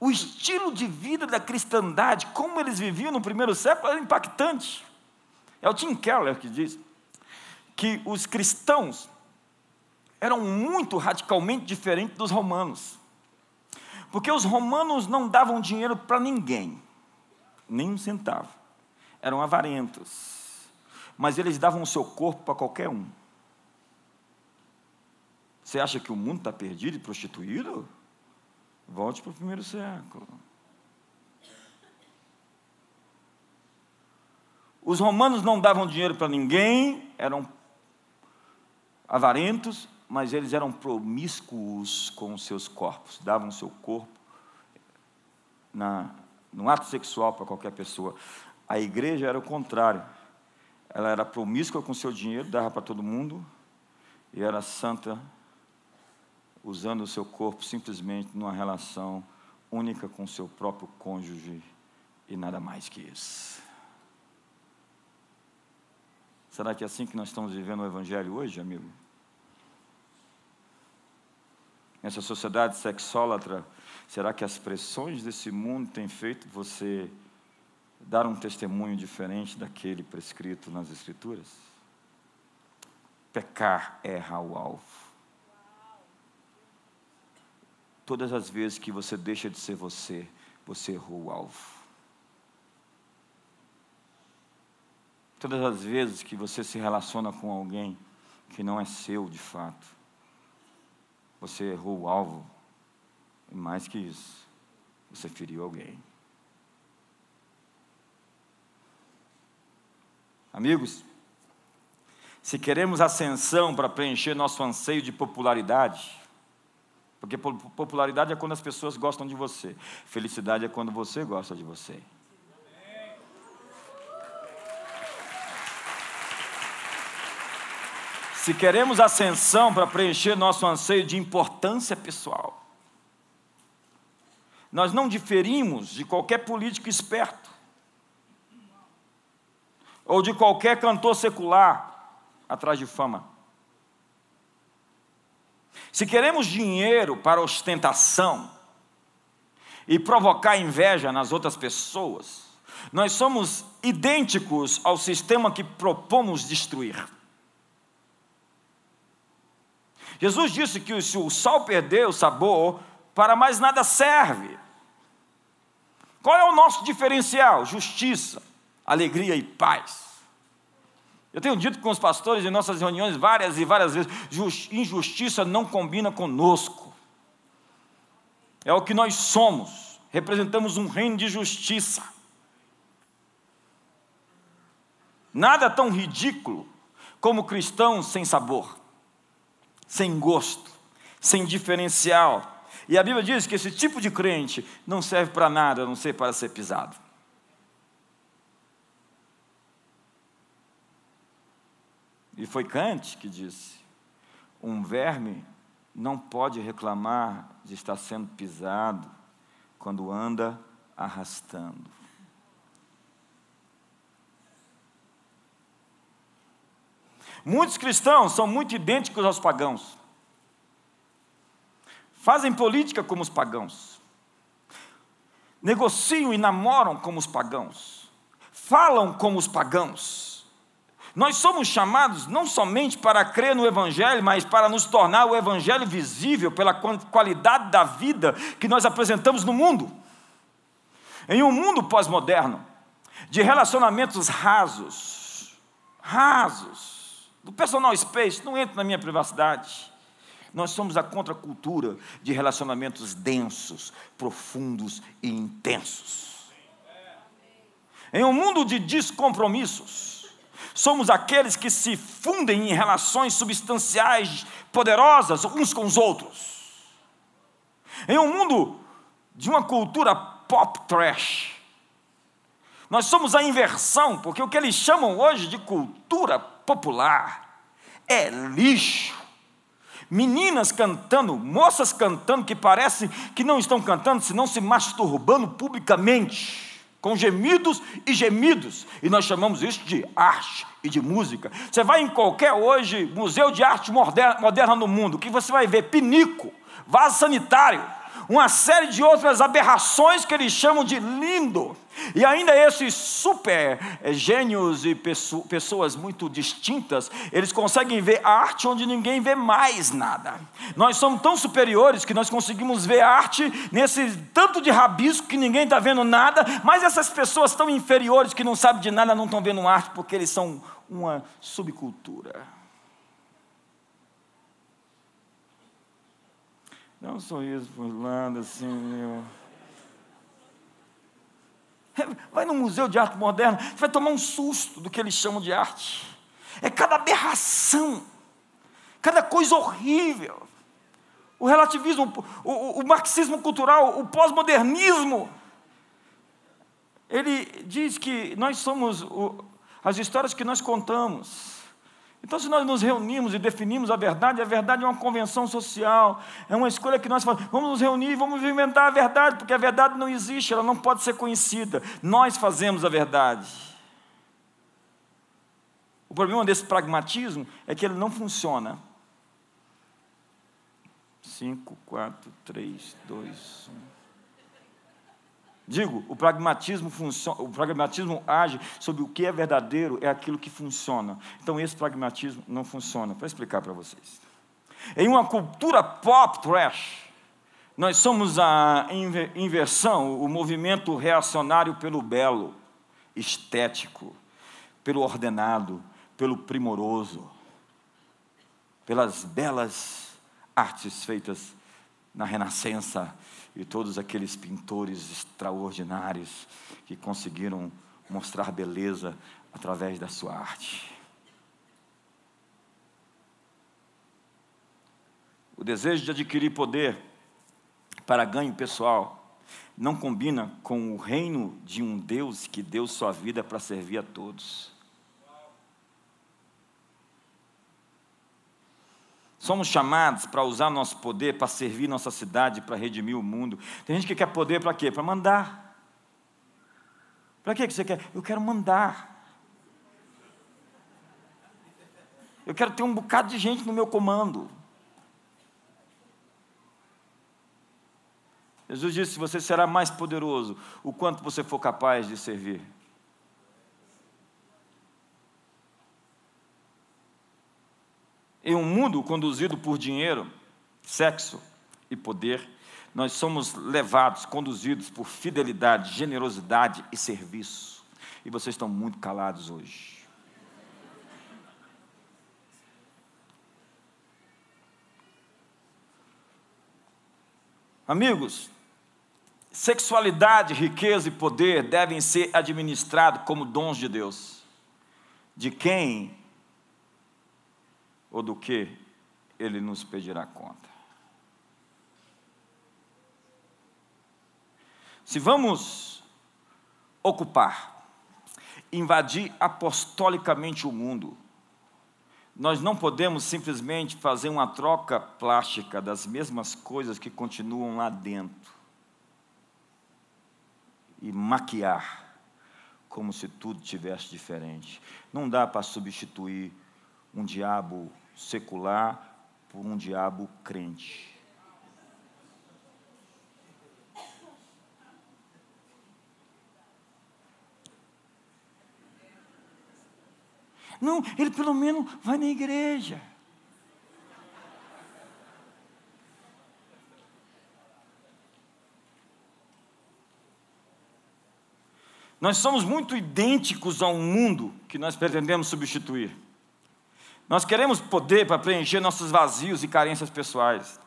o estilo de vida da cristandade, como eles viviam no primeiro século, era impactante. É o Tim Keller que diz que os cristãos eram muito radicalmente diferentes dos romanos. Porque os romanos não davam dinheiro para ninguém, nem um centavo. Eram avarentos. Mas eles davam o seu corpo para qualquer um. Você acha que o mundo está perdido e prostituído? Volte para o primeiro século. Os romanos não davam dinheiro para ninguém, eram avarentos, mas eles eram promíscuos com os seus corpos, davam seu corpo na, no ato sexual para qualquer pessoa. A igreja era o contrário. Ela era promíscua com seu dinheiro, dava para todo mundo, e era santa usando o seu corpo simplesmente numa relação única com o seu próprio cônjuge e nada mais que isso. Será que é assim que nós estamos vivendo o Evangelho hoje, amigo? Nessa sociedade sexólatra, será que as pressões desse mundo têm feito você dar um testemunho diferente daquele prescrito nas Escrituras? Pecar erra o alvo. Todas as vezes que você deixa de ser você, você errou o alvo. Todas as vezes que você se relaciona com alguém que não é seu de fato, você errou o alvo. E mais que isso, você feriu alguém. Amigos, se queremos ascensão para preencher nosso anseio de popularidade, porque popularidade é quando as pessoas gostam de você, felicidade é quando você gosta de você. Se queremos ascensão para preencher nosso anseio de importância pessoal, nós não diferimos de qualquer político esperto, ou de qualquer cantor secular atrás de fama. Se queremos dinheiro para ostentação e provocar inveja nas outras pessoas, nós somos idênticos ao sistema que propomos destruir. Jesus disse que se o sal perder o sabor, para mais nada serve. Qual é o nosso diferencial? Justiça, alegria e paz. Eu tenho dito com os pastores em nossas reuniões várias e várias vezes: injustiça não combina conosco. É o que nós somos, representamos um reino de justiça. Nada tão ridículo como cristãos sem sabor sem gosto, sem diferencial. E a Bíblia diz que esse tipo de crente não serve para nada a não ser para ser pisado. E foi Kant que disse: um verme não pode reclamar de estar sendo pisado quando anda arrastando. Muitos cristãos são muito idênticos aos pagãos. Fazem política como os pagãos. Negociam e namoram como os pagãos. Falam como os pagãos. Nós somos chamados não somente para crer no Evangelho, mas para nos tornar o Evangelho visível pela qualidade da vida que nós apresentamos no mundo. Em um mundo pós-moderno, de relacionamentos rasos, rasos, do personal space, não entra na minha privacidade. Nós somos a contracultura de relacionamentos densos, profundos e intensos. Em um mundo de descompromissos, somos aqueles que se fundem em relações substanciais poderosas uns com os outros. Em um mundo de uma cultura pop trash, nós somos a inversão, porque o que eles chamam hoje de cultura popular é lixo. Meninas cantando, moças cantando que parecem que não estão cantando, senão se masturbando publicamente, com gemidos e gemidos. E nós chamamos isso de arte e de música. Você vai em qualquer hoje museu de arte moderna, moderna no mundo, que você vai ver pinico, vaso sanitário, uma série de outras aberrações que eles chamam de lindo. E ainda esses super eh, gênios e pessoas muito distintas, eles conseguem ver arte onde ninguém vê mais nada. Nós somos tão superiores que nós conseguimos ver arte nesse tanto de rabisco que ninguém está vendo nada, mas essas pessoas tão inferiores que não sabem de nada não estão vendo arte porque eles são uma subcultura. Dá um sorriso por lado, assim, meu. Vai no Museu de Arte Moderna, você vai tomar um susto do que eles chamam de arte. É cada aberração, cada coisa horrível. O relativismo, o, o, o marxismo cultural, o pós-modernismo. Ele diz que nós somos o, as histórias que nós contamos. Então, se nós nos reunimos e definimos a verdade, a verdade é uma convenção social, é uma escolha que nós fazemos. Vamos nos reunir, vamos inventar a verdade, porque a verdade não existe, ela não pode ser conhecida. Nós fazemos a verdade. O problema desse pragmatismo é que ele não funciona. 5, 4, 3, 2, 1. Digo, o pragmatismo, o pragmatismo age sobre o que é verdadeiro, é aquilo que funciona. Então, esse pragmatismo não funciona. Vou explicar para vocês. Em uma cultura pop trash, Nós somos a inversão, o movimento reacionário pelo belo, estético, pelo ordenado, pelo primoroso, pelas belas artes feitas na Renascença e todos aqueles pintores extraordinários que conseguiram mostrar beleza através da sua arte. O desejo de adquirir poder para ganho pessoal não combina com o reino de um Deus que deu sua vida para servir a todos. Somos chamados para usar nosso poder para servir nossa cidade, para redimir o mundo. Tem gente que quer poder para quê? Para mandar. Para que você quer? Eu quero mandar. Eu quero ter um bocado de gente no meu comando. Jesus disse: Você será mais poderoso o quanto você for capaz de servir. Em um mundo conduzido por dinheiro, sexo e poder, nós somos levados, conduzidos por fidelidade, generosidade e serviço. E vocês estão muito calados hoje. Amigos, Sexualidade, riqueza e poder devem ser administrados como dons de Deus. De quem ou do que Ele nos pedirá conta. Se vamos ocupar, invadir apostolicamente o mundo, nós não podemos simplesmente fazer uma troca plástica das mesmas coisas que continuam lá dentro e maquiar como se tudo tivesse diferente. Não dá para substituir um diabo secular por um diabo crente. Não, ele pelo menos vai na igreja. Nós somos muito idênticos a um mundo que nós pretendemos substituir. Nós queremos poder para preencher nossos vazios e carências pessoais.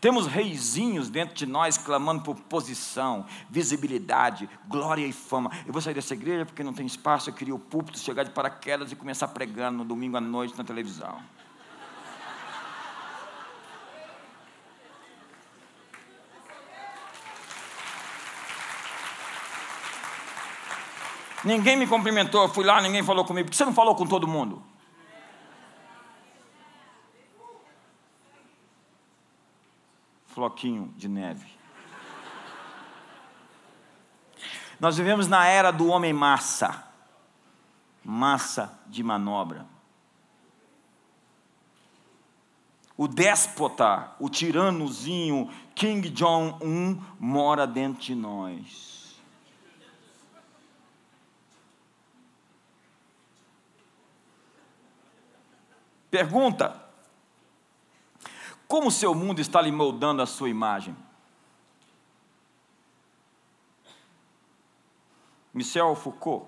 Temos reizinhos dentro de nós clamando por posição, visibilidade, glória e fama. Eu vou sair dessa igreja porque não tem espaço, eu queria o púlpito, chegar de paraquedas e começar pregando no domingo à noite na televisão. Ninguém me cumprimentou, eu fui lá, ninguém falou comigo. Por que você não falou com todo mundo? Floquinho de neve. Nós vivemos na era do homem massa, massa de manobra. O déspota, o tiranozinho King John I mora dentro de nós. Pergunta: Como o seu mundo está lhe moldando a sua imagem? Michel Foucault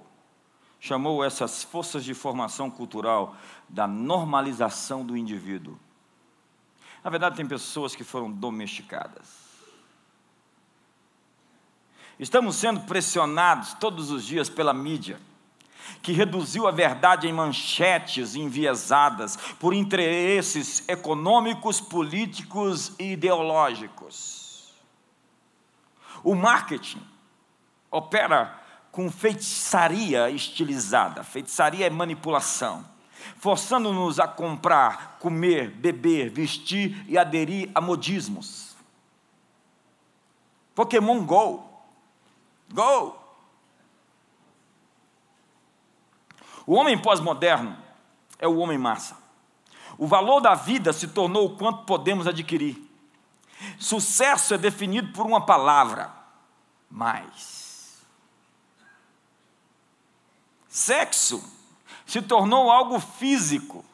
chamou essas forças de formação cultural da normalização do indivíduo. Na verdade, tem pessoas que foram domesticadas. Estamos sendo pressionados todos os dias pela mídia que reduziu a verdade em manchetes enviesadas por interesses econômicos, políticos e ideológicos. O marketing opera com feitiçaria estilizada. Feitiçaria é manipulação, forçando-nos a comprar, comer, beber, vestir e aderir a modismos. Pokémon Go. Go! O homem pós-moderno é o homem massa. O valor da vida se tornou o quanto podemos adquirir. Sucesso é definido por uma palavra: mais. Sexo se tornou algo físico.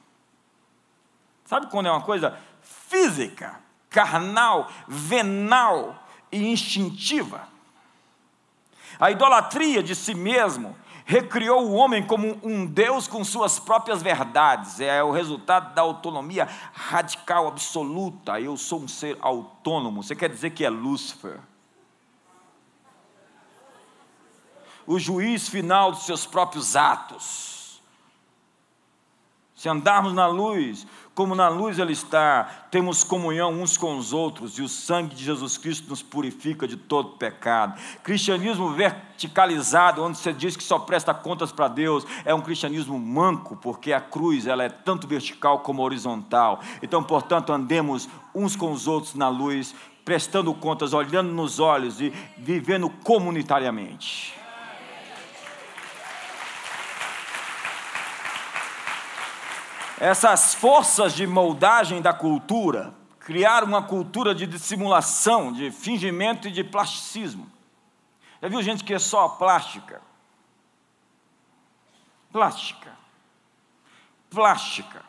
Sabe quando é uma coisa física? carnal, venal e instintiva. A idolatria de si mesmo recriou o homem como um Deus com suas próprias verdades. É o resultado da autonomia radical, absoluta. Eu sou um ser autônomo. Você quer dizer que é Lúcifer? O juiz final dos seus próprios atos. Se andarmos na luz, como na luz Ele está, temos comunhão uns com os outros e o sangue de Jesus Cristo nos purifica de todo pecado. Cristianismo verticalizado, onde você diz que só presta contas para Deus, é um cristianismo manco, porque a cruz ela é tanto vertical como horizontal. Então, portanto, andemos uns com os outros na luz, prestando contas, olhando nos olhos e vivendo comunitariamente. Essas forças de moldagem da cultura criaram uma cultura de dissimulação, de fingimento e de plasticismo. Já viu gente que é só plástica? Plástica. Plástica.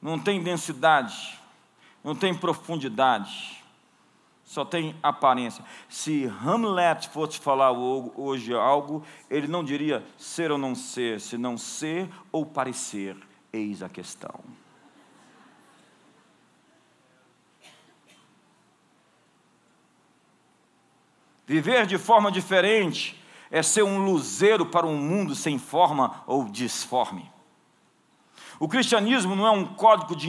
Não tem densidade, não tem profundidade só tem aparência. Se Hamlet fosse falar hoje algo, ele não diria ser ou não ser, senão ser ou parecer. Eis a questão. Viver de forma diferente é ser um luzeiro para um mundo sem forma ou disforme. O cristianismo não é um código de,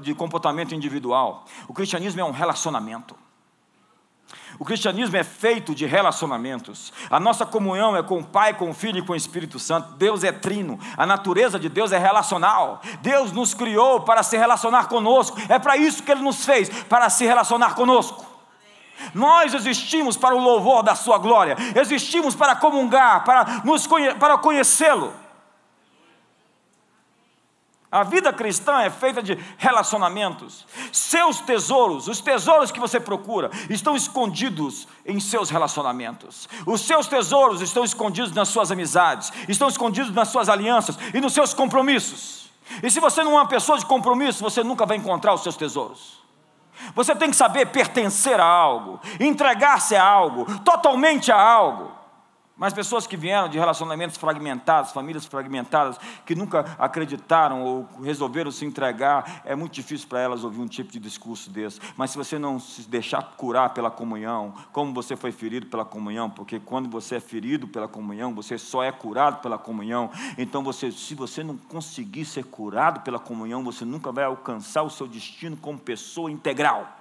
de comportamento individual. O cristianismo é um relacionamento. O cristianismo é feito de relacionamentos. A nossa comunhão é com o Pai, com o Filho e com o Espírito Santo. Deus é trino. A natureza de Deus é relacional. Deus nos criou para se relacionar conosco. É para isso que Ele nos fez para se relacionar conosco. Nós existimos para o louvor da Sua glória. Existimos para comungar, para, nos conhe para conhecê-lo. A vida cristã é feita de relacionamentos. Seus tesouros, os tesouros que você procura, estão escondidos em seus relacionamentos. Os seus tesouros estão escondidos nas suas amizades, estão escondidos nas suas alianças e nos seus compromissos. E se você não é uma pessoa de compromisso, você nunca vai encontrar os seus tesouros. Você tem que saber pertencer a algo, entregar-se a algo, totalmente a algo. Mas pessoas que vieram de relacionamentos fragmentados, famílias fragmentadas, que nunca acreditaram ou resolveram se entregar, é muito difícil para elas ouvir um tipo de discurso desse. Mas se você não se deixar curar pela comunhão, como você foi ferido pela comunhão, porque quando você é ferido pela comunhão, você só é curado pela comunhão. Então, você, se você não conseguir ser curado pela comunhão, você nunca vai alcançar o seu destino como pessoa integral.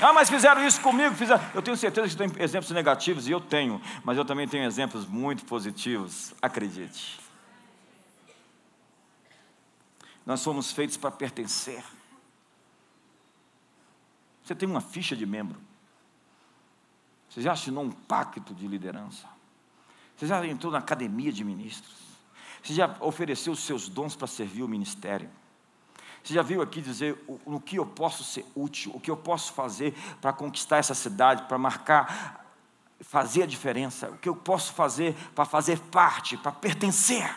Ah, mas fizeram isso comigo. Fizeram. Eu tenho certeza que tem exemplos negativos, e eu tenho, mas eu também tenho exemplos muito positivos, acredite. Nós somos feitos para pertencer. Você tem uma ficha de membro. Você já assinou um pacto de liderança. Você já entrou na academia de ministros. Você já ofereceu os seus dons para servir o ministério. Você já viu aqui dizer o, no que eu posso ser útil, o que eu posso fazer para conquistar essa cidade, para marcar, fazer a diferença, o que eu posso fazer para fazer parte, para pertencer.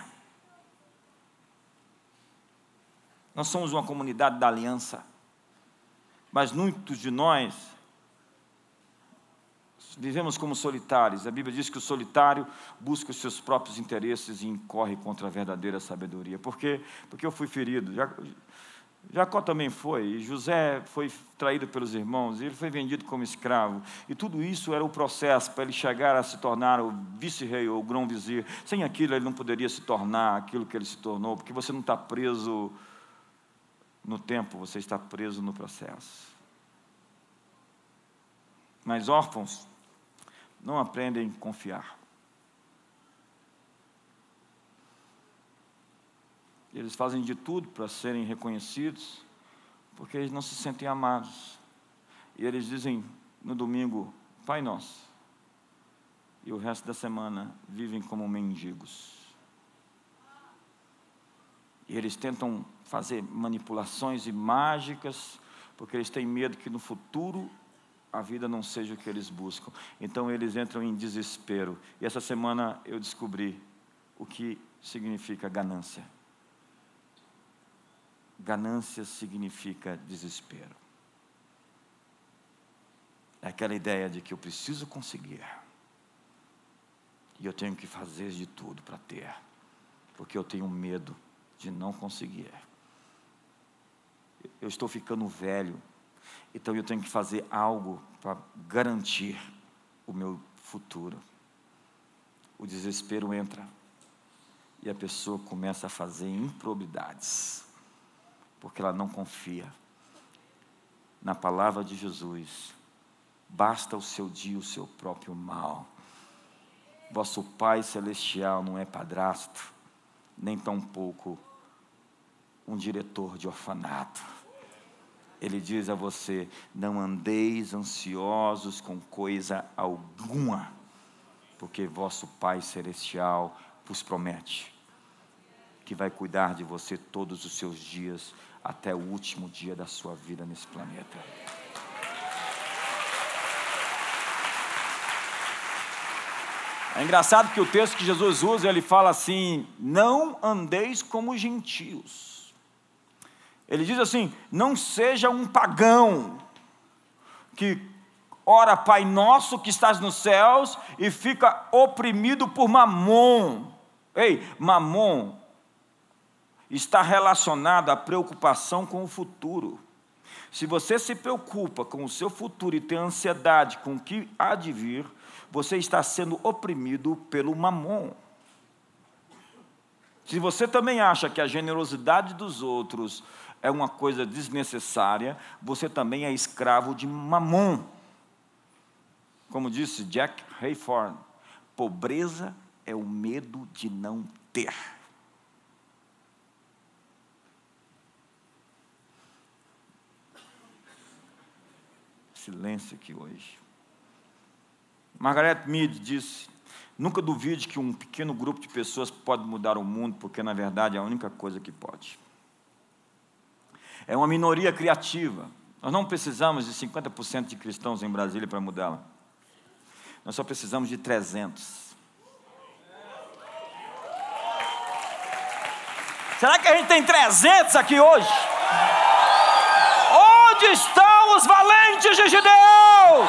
Nós somos uma comunidade da aliança, mas muitos de nós vivemos como solitários. A Bíblia diz que o solitário busca os seus próprios interesses e incorre contra a verdadeira sabedoria. Por quê? Porque eu fui ferido. Já, Jacó também foi, José foi traído pelos irmãos, ele foi vendido como escravo. E tudo isso era o processo para ele chegar a se tornar o vice-rei ou o grão-vizir. Sem aquilo, ele não poderia se tornar aquilo que ele se tornou, porque você não está preso no tempo, você está preso no processo. Mas órfãos não aprendem a confiar. Eles fazem de tudo para serem reconhecidos, porque eles não se sentem amados. E eles dizem no domingo, Pai Nosso. E o resto da semana vivem como mendigos. E eles tentam fazer manipulações e mágicas, porque eles têm medo que no futuro a vida não seja o que eles buscam. Então eles entram em desespero. E essa semana eu descobri o que significa ganância. Ganância significa desespero. É aquela ideia de que eu preciso conseguir. E eu tenho que fazer de tudo para ter. Porque eu tenho medo de não conseguir. Eu estou ficando velho. Então eu tenho que fazer algo para garantir o meu futuro. O desespero entra. E a pessoa começa a fazer improbidades. Porque ela não confia na palavra de Jesus basta o seu dia o seu próprio mal. Vosso Pai Celestial não é padrasto, nem tampouco um diretor de orfanato. Ele diz a você: não andeis ansiosos com coisa alguma, porque vosso Pai Celestial vos promete que vai cuidar de você todos os seus dias, até o último dia da sua vida nesse planeta. É engraçado que o texto que Jesus usa, ele fala assim: não andeis como gentios. Ele diz assim: não seja um pagão que ora Pai nosso que estás nos céus e fica oprimido por mamon. Ei, mamon está relacionado à preocupação com o futuro. Se você se preocupa com o seu futuro e tem ansiedade com o que há de vir, você está sendo oprimido pelo mamon. Se você também acha que a generosidade dos outros é uma coisa desnecessária, você também é escravo de mamon. Como disse Jack Hayford, pobreza é o medo de não ter. Silêncio aqui hoje. Margaret Mead disse: Nunca duvide que um pequeno grupo de pessoas pode mudar o mundo, porque na verdade é a única coisa que pode. É uma minoria criativa. Nós não precisamos de 50% de cristãos em Brasília para mudá-la. Nós só precisamos de 300. Será que a gente tem 300 aqui hoje? Onde estão os valentes de Gideão?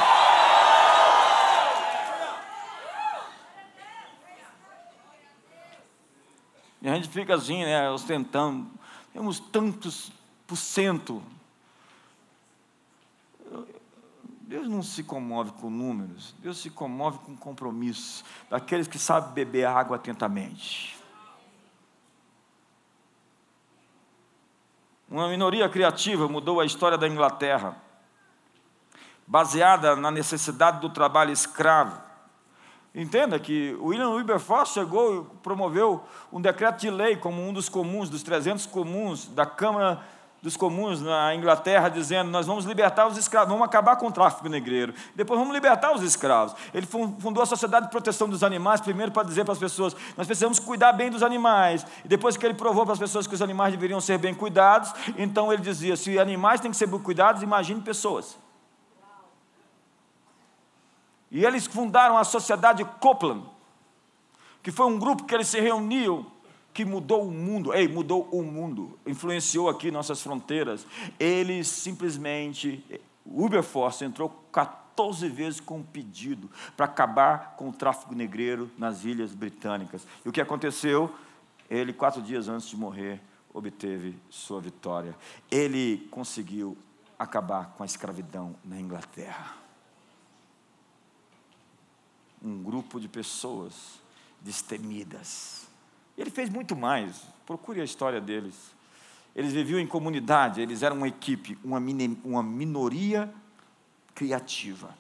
E a gente fica assim, né, ostentando. Temos tantos por cento. Deus não se comove com números, Deus se comove com compromissos daqueles que sabem beber água atentamente. Uma minoria criativa mudou a história da Inglaterra, baseada na necessidade do trabalho escravo Entenda que William Wilberforce chegou e promoveu um decreto de lei como um dos comuns, dos 300 comuns da Câmara dos Comuns na Inglaterra, dizendo: Nós vamos libertar os escravos, vamos acabar com o tráfico negreiro, depois vamos libertar os escravos. Ele fundou a Sociedade de Proteção dos Animais, primeiro para dizer para as pessoas: Nós precisamos cuidar bem dos animais. E depois que ele provou para as pessoas que os animais deveriam ser bem cuidados, então ele dizia: Se animais têm que ser bem cuidados, imagine pessoas. E eles fundaram a Sociedade Copeland, que foi um grupo que eles se reuniam, que mudou o mundo. Ei, mudou o mundo, influenciou aqui nossas fronteiras. Eles simplesmente, Uberforce entrou 14 vezes com um pedido para acabar com o tráfico negreiro nas ilhas britânicas. E o que aconteceu? Ele, quatro dias antes de morrer, obteve sua vitória. Ele conseguiu acabar com a escravidão na Inglaterra um grupo de pessoas destemidas. Ele fez muito mais, procure a história deles. Eles viviam em comunidade, eles eram uma equipe, uma, uma minoria criativa.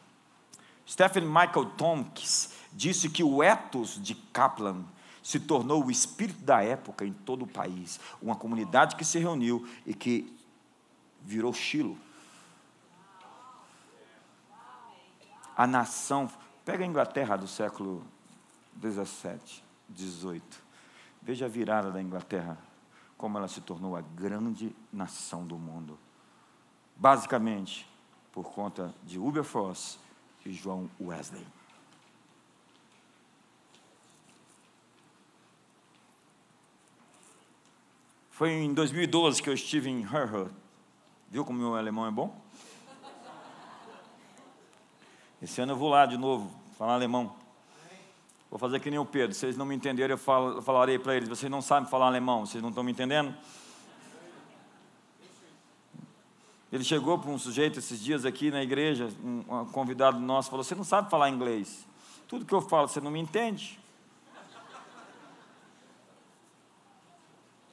Stephen Michael Tompkins disse que o ethos de Kaplan se tornou o espírito da época em todo o país, uma comunidade que se reuniu e que virou Chilo. A nação Pega a Inglaterra do século 17, 18. Veja a virada da Inglaterra, como ela se tornou a grande nação do mundo. Basicamente, por conta de Wilberforce e João Wesley. Foi em 2012 que eu estive em Herhut. Viu como meu alemão é bom? Esse ano eu vou lá de novo, falar alemão. Vou fazer que nem o Pedro. Vocês não me entenderem, eu, falo, eu falarei para eles: vocês não sabem falar alemão, vocês não estão me entendendo? Ele chegou para um sujeito esses dias aqui na igreja, um convidado nosso, falou: Você não sabe falar inglês. Tudo que eu falo, você não me entende.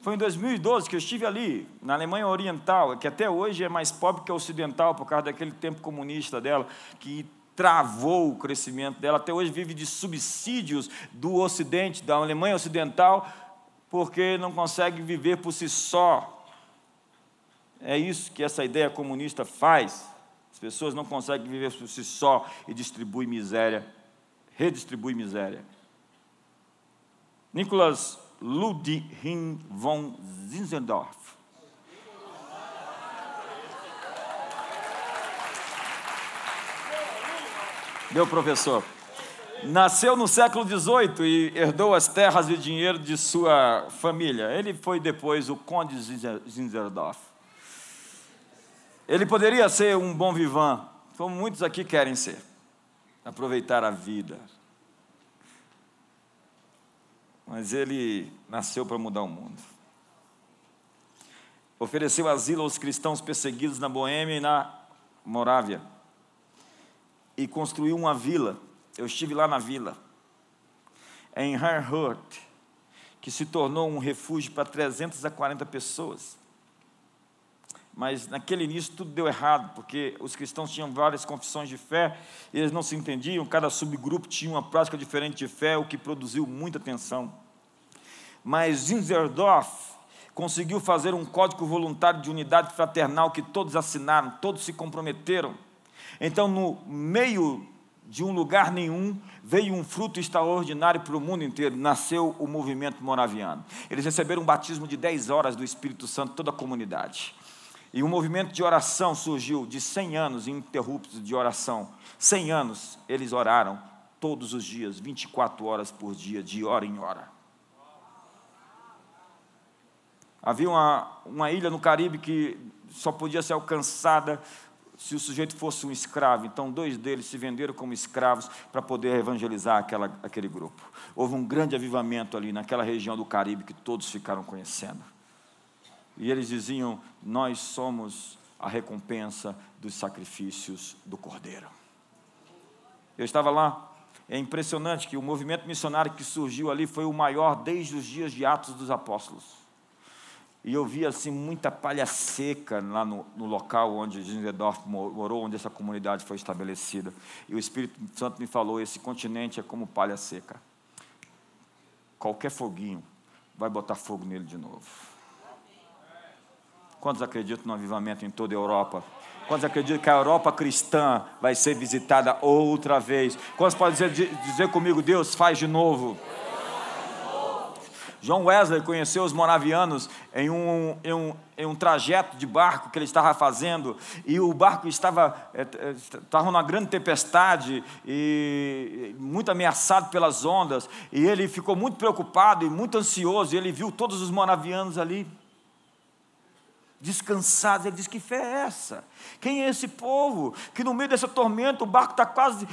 Foi em 2012 que eu estive ali, na Alemanha Oriental, que até hoje é mais pobre que a ocidental, por causa daquele tempo comunista dela, que travou o crescimento dela. Até hoje vive de subsídios do Ocidente, da Alemanha Ocidental, porque não consegue viver por si só. É isso que essa ideia comunista faz. As pessoas não conseguem viver por si só e distribui miséria, redistribui miséria. Nicolas Ludwig von Zinzendorf. Meu professor. Nasceu no século XVIII e herdou as terras e dinheiro de sua família. Ele foi depois o conde Zinzendorf. Ele poderia ser um bom vivan, como muitos aqui querem ser, aproveitar a vida, mas ele nasceu para mudar o mundo. Ofereceu asilo aos cristãos perseguidos na Boêmia e na Morávia. E construiu uma vila. Eu estive lá na vila, em Herhut, que se tornou um refúgio para 340 pessoas. Mas naquele início tudo deu errado, porque os cristãos tinham várias confissões de fé, e eles não se entendiam, cada subgrupo tinha uma prática diferente de fé, o que produziu muita tensão. Mas Zinzerdorf conseguiu fazer um código voluntário de unidade fraternal que todos assinaram, todos se comprometeram. Então, no meio de um lugar nenhum, veio um fruto extraordinário para o mundo inteiro, nasceu o movimento moraviano. Eles receberam um batismo de 10 horas do Espírito Santo, toda a comunidade. E um movimento de oração surgiu de 100 anos ininterruptos de oração. 100 anos eles oraram todos os dias, 24 horas por dia, de hora em hora. Havia uma, uma ilha no Caribe que só podia ser alcançada se o sujeito fosse um escravo. Então, dois deles se venderam como escravos para poder evangelizar aquela, aquele grupo. Houve um grande avivamento ali naquela região do Caribe que todos ficaram conhecendo. E eles diziam: Nós somos a recompensa dos sacrifícios do Cordeiro. Eu estava lá. É impressionante que o movimento missionário que surgiu ali foi o maior desde os dias de Atos dos Apóstolos. E eu vi assim muita palha seca lá no, no local onde Zinzendorf morou, onde essa comunidade foi estabelecida. E o Espírito Santo me falou: esse continente é como palha seca. Qualquer foguinho vai botar fogo nele de novo. Quantos acreditam no avivamento em toda a Europa? Quantos acreditam que a Europa cristã vai ser visitada outra vez? Quantos podem dizer, dizer comigo, Deus faz de novo? John Wesley conheceu os moravianos em um, em, um, em um trajeto de barco que ele estava fazendo, e o barco estava, eh, eh, estava numa grande tempestade e muito ameaçado pelas ondas, e ele ficou muito preocupado e muito ansioso, e ele viu todos os moravianos ali descansados. Ele diz: Que fé é essa? Quem é esse povo que no meio dessa tormenta o barco está quase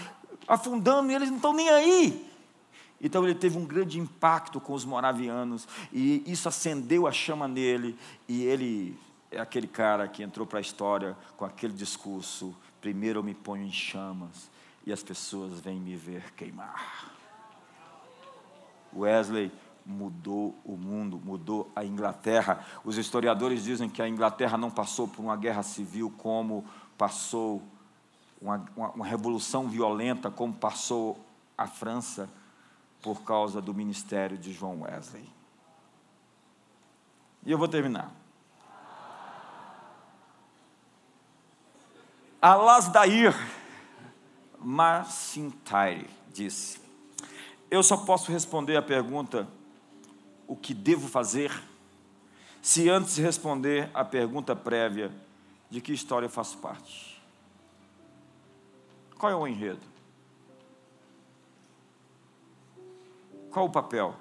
afundando e eles não estão nem aí? Então ele teve um grande impacto com os moravianos e isso acendeu a chama nele e ele é aquele cara que entrou para a história com aquele discurso: primeiro eu me ponho em chamas e as pessoas vêm me ver queimar. Wesley mudou o mundo, mudou a Inglaterra. Os historiadores dizem que a Inglaterra não passou por uma guerra civil como passou uma, uma, uma revolução violenta, como passou a França, por causa do ministério de João Wesley. E eu vou terminar. Alasdair Marcintyre disse: Eu só posso responder a pergunta o que devo fazer, se antes responder a pergunta prévia de que história eu faço parte. Qual é o enredo? Qual o papel?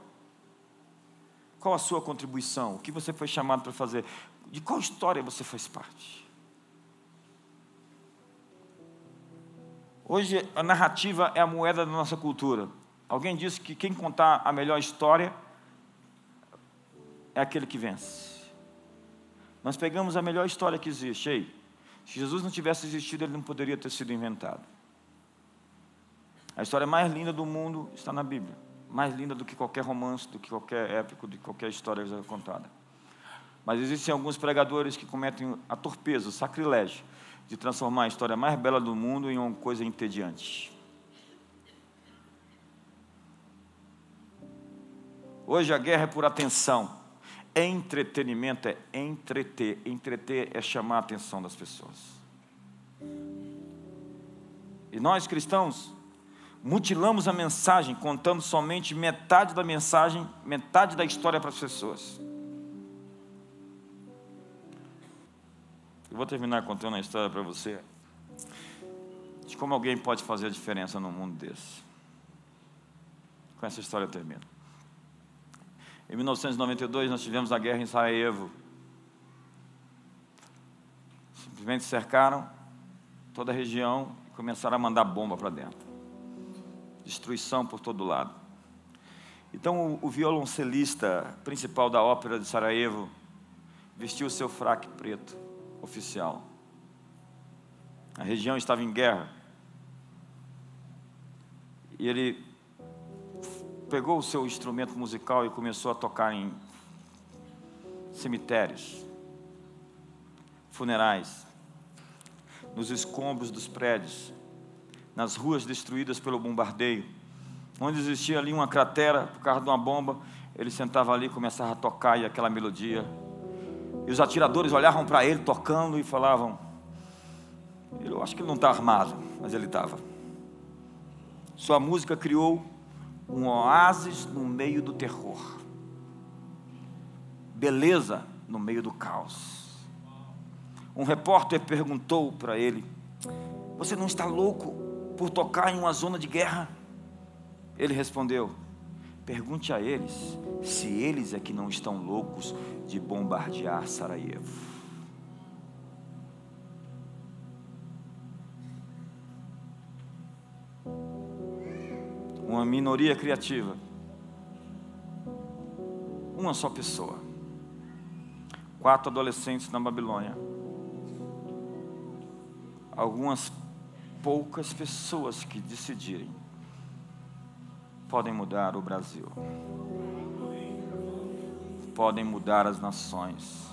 Qual a sua contribuição? O que você foi chamado para fazer? De qual história você faz parte? Hoje a narrativa é a moeda da nossa cultura. Alguém disse que quem contar a melhor história é aquele que vence. Nós pegamos a melhor história que existe. Ei, se Jesus não tivesse existido, ele não poderia ter sido inventado. A história mais linda do mundo está na Bíblia. Mais linda do que qualquer romance, do que qualquer épico, de qualquer história já contada. Mas existem alguns pregadores que cometem a torpeza, o sacrilégio, de transformar a história mais bela do mundo em uma coisa entediante. Hoje a guerra é por atenção. Entretenimento é entreter. Entreter é chamar a atenção das pessoas. E nós cristãos mutilamos a mensagem, contando somente metade da mensagem, metade da história para as pessoas. Eu vou terminar contando a história para você de como alguém pode fazer a diferença num mundo desse. Com essa história eu termino. Em 1992 nós tivemos a guerra em Sarajevo. Simplesmente cercaram toda a região e começaram a mandar bomba para dentro. Destruição por todo lado. Então o, violoncelista principal da ópera de Sarajevo vestiu seu fraque preto oficial. A região estava em guerra. E ele pegou o seu instrumento musical e começou a tocar em cemitérios, funerais, nos escombros dos prédios, nas ruas destruídas pelo bombardeio, onde existia ali uma cratera por causa de uma bomba, ele sentava ali começava a tocar e aquela melodia e os atiradores olhavam para ele tocando e falavam: Eu acho que ele não está armado, mas ele estava. Sua música criou um oásis no meio do terror, beleza no meio do caos. Um repórter perguntou para ele: Você não está louco por tocar em uma zona de guerra? Ele respondeu: Pergunte a eles se eles é que não estão loucos de bombardear Sarajevo. Uma minoria criativa. Uma só pessoa. Quatro adolescentes na Babilônia. Algumas poucas pessoas que decidirem podem mudar o Brasil, podem mudar as nações.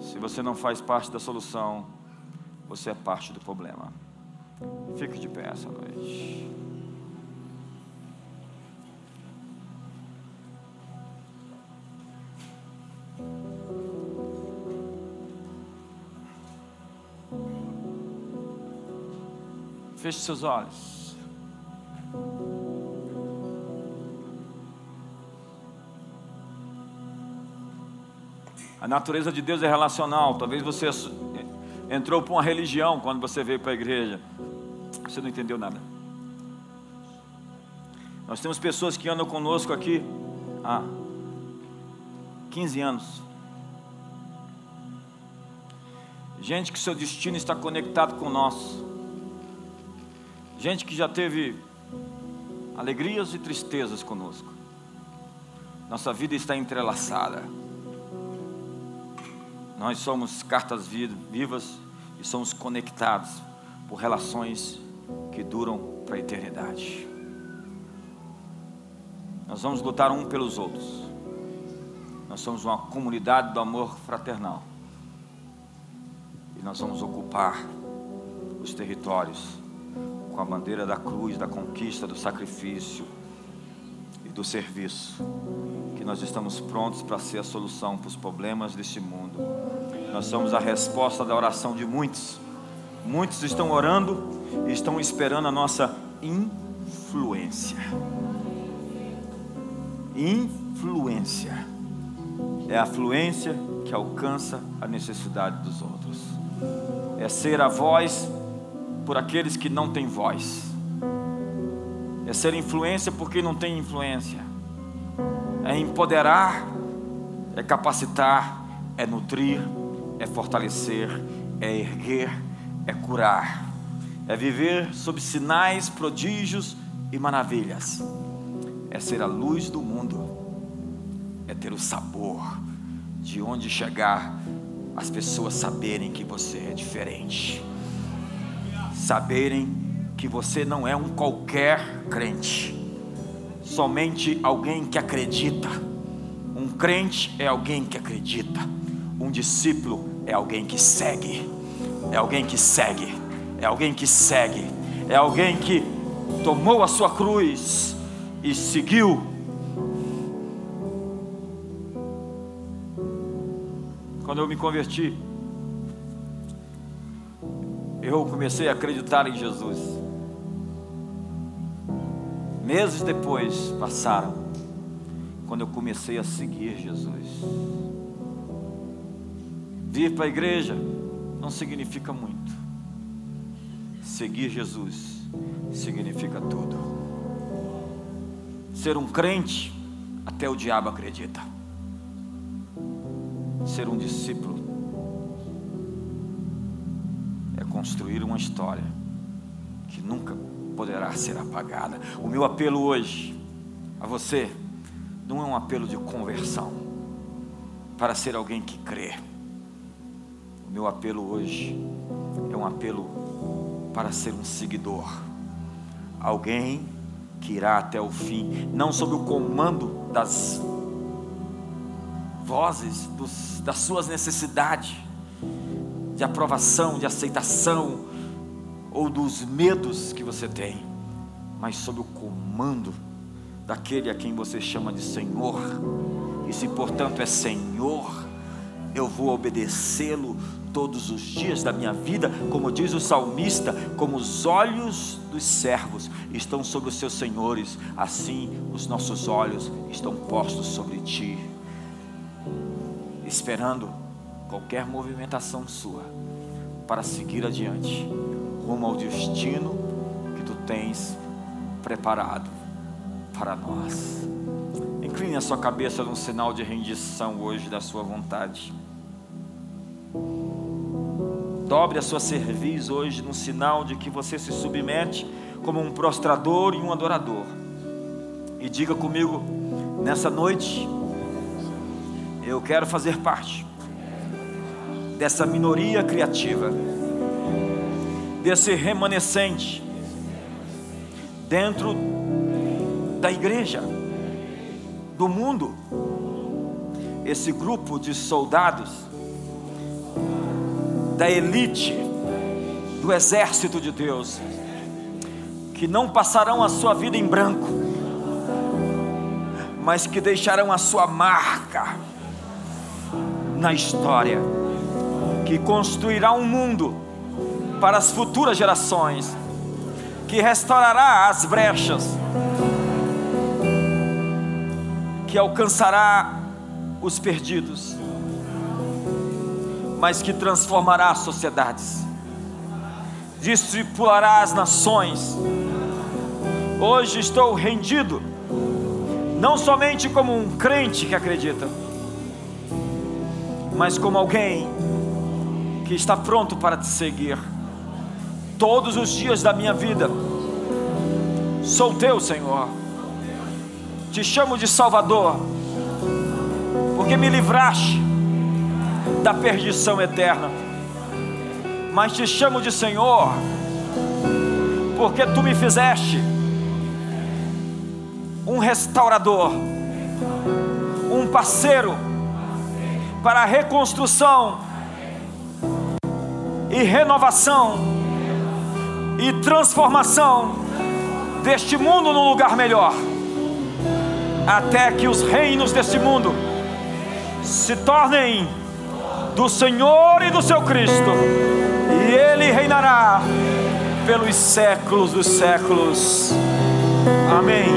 Se você não faz parte da solução, você é parte do problema. Fique de pé essa noite. Feche seus olhos. A natureza de Deus é relacional. Talvez você entrou para uma religião quando você veio para a igreja. Você não entendeu nada. Nós temos pessoas que andam conosco aqui há 15 anos. Gente que seu destino está conectado com o nosso. Gente que já teve alegrias e tristezas conosco. Nossa vida está entrelaçada. Nós somos cartas vivas e somos conectados por relações que duram para a eternidade. Nós vamos lutar um pelos outros. Nós somos uma comunidade do amor fraternal. E nós vamos ocupar os territórios com a bandeira da cruz, da conquista, do sacrifício e do serviço que nós estamos prontos para ser a solução para os problemas deste mundo. Nós somos a resposta da oração de muitos. Muitos estão orando e estão esperando a nossa influência. Influência é a fluência que alcança a necessidade dos outros. É ser a voz por aqueles que não têm voz. É ser influência por quem não tem influência. É empoderar, é capacitar, é nutrir, é fortalecer, é erguer, é curar, é viver sob sinais, prodígios e maravilhas, é ser a luz do mundo, é ter o sabor de onde chegar, as pessoas saberem que você é diferente, saberem que você não é um qualquer crente, somente alguém que acredita. Um crente é alguém que acredita, um discípulo é alguém que segue, é alguém que segue, é alguém que segue, é alguém que tomou a sua cruz e seguiu. Quando eu me converti, eu comecei a acreditar em Jesus. Meses depois passaram, quando eu comecei a seguir Jesus. Vir para a igreja não significa muito. Seguir Jesus significa tudo. Ser um crente, até o diabo acredita. Ser um discípulo construir uma história que nunca poderá ser apagada. O meu apelo hoje a você não é um apelo de conversão para ser alguém que crê. O meu apelo hoje é um apelo para ser um seguidor, alguém que irá até o fim, não sob o comando das vozes, dos, das suas necessidades de aprovação, de aceitação, ou dos medos que você tem, mas sob o comando daquele a quem você chama de Senhor. E se portanto é Senhor, eu vou obedecê-lo todos os dias da minha vida, como diz o salmista, como os olhos dos servos estão sobre os seus senhores, assim os nossos olhos estão postos sobre ti, esperando qualquer movimentação sua para seguir adiante rumo ao destino que tu tens preparado para nós. Incline a sua cabeça num sinal de rendição hoje da sua vontade. Dobre a sua cerviz hoje num sinal de que você se submete como um prostrador e um adorador. E diga comigo, nessa noite, eu quero fazer parte dessa minoria criativa desse remanescente dentro da igreja, do mundo, esse grupo de soldados da elite do exército de Deus, que não passarão a sua vida em branco, mas que deixarão a sua marca na história, que construirá um mundo para as futuras gerações, que restaurará as brechas, que alcançará os perdidos, mas que transformará as sociedades, discipulará as nações. Hoje estou rendido, não somente como um crente que acredita, mas como alguém que está pronto para te seguir todos os dias da minha vida. Sou teu, Senhor. Te chamo de Salvador, porque me livraste da perdição eterna. Mas te chamo de Senhor, porque tu me fizeste um restaurador, um parceiro para a reconstrução e renovação e transformação deste mundo num lugar melhor, até que os reinos deste mundo se tornem do Senhor e do seu Cristo, e Ele reinará pelos séculos dos séculos. Amém.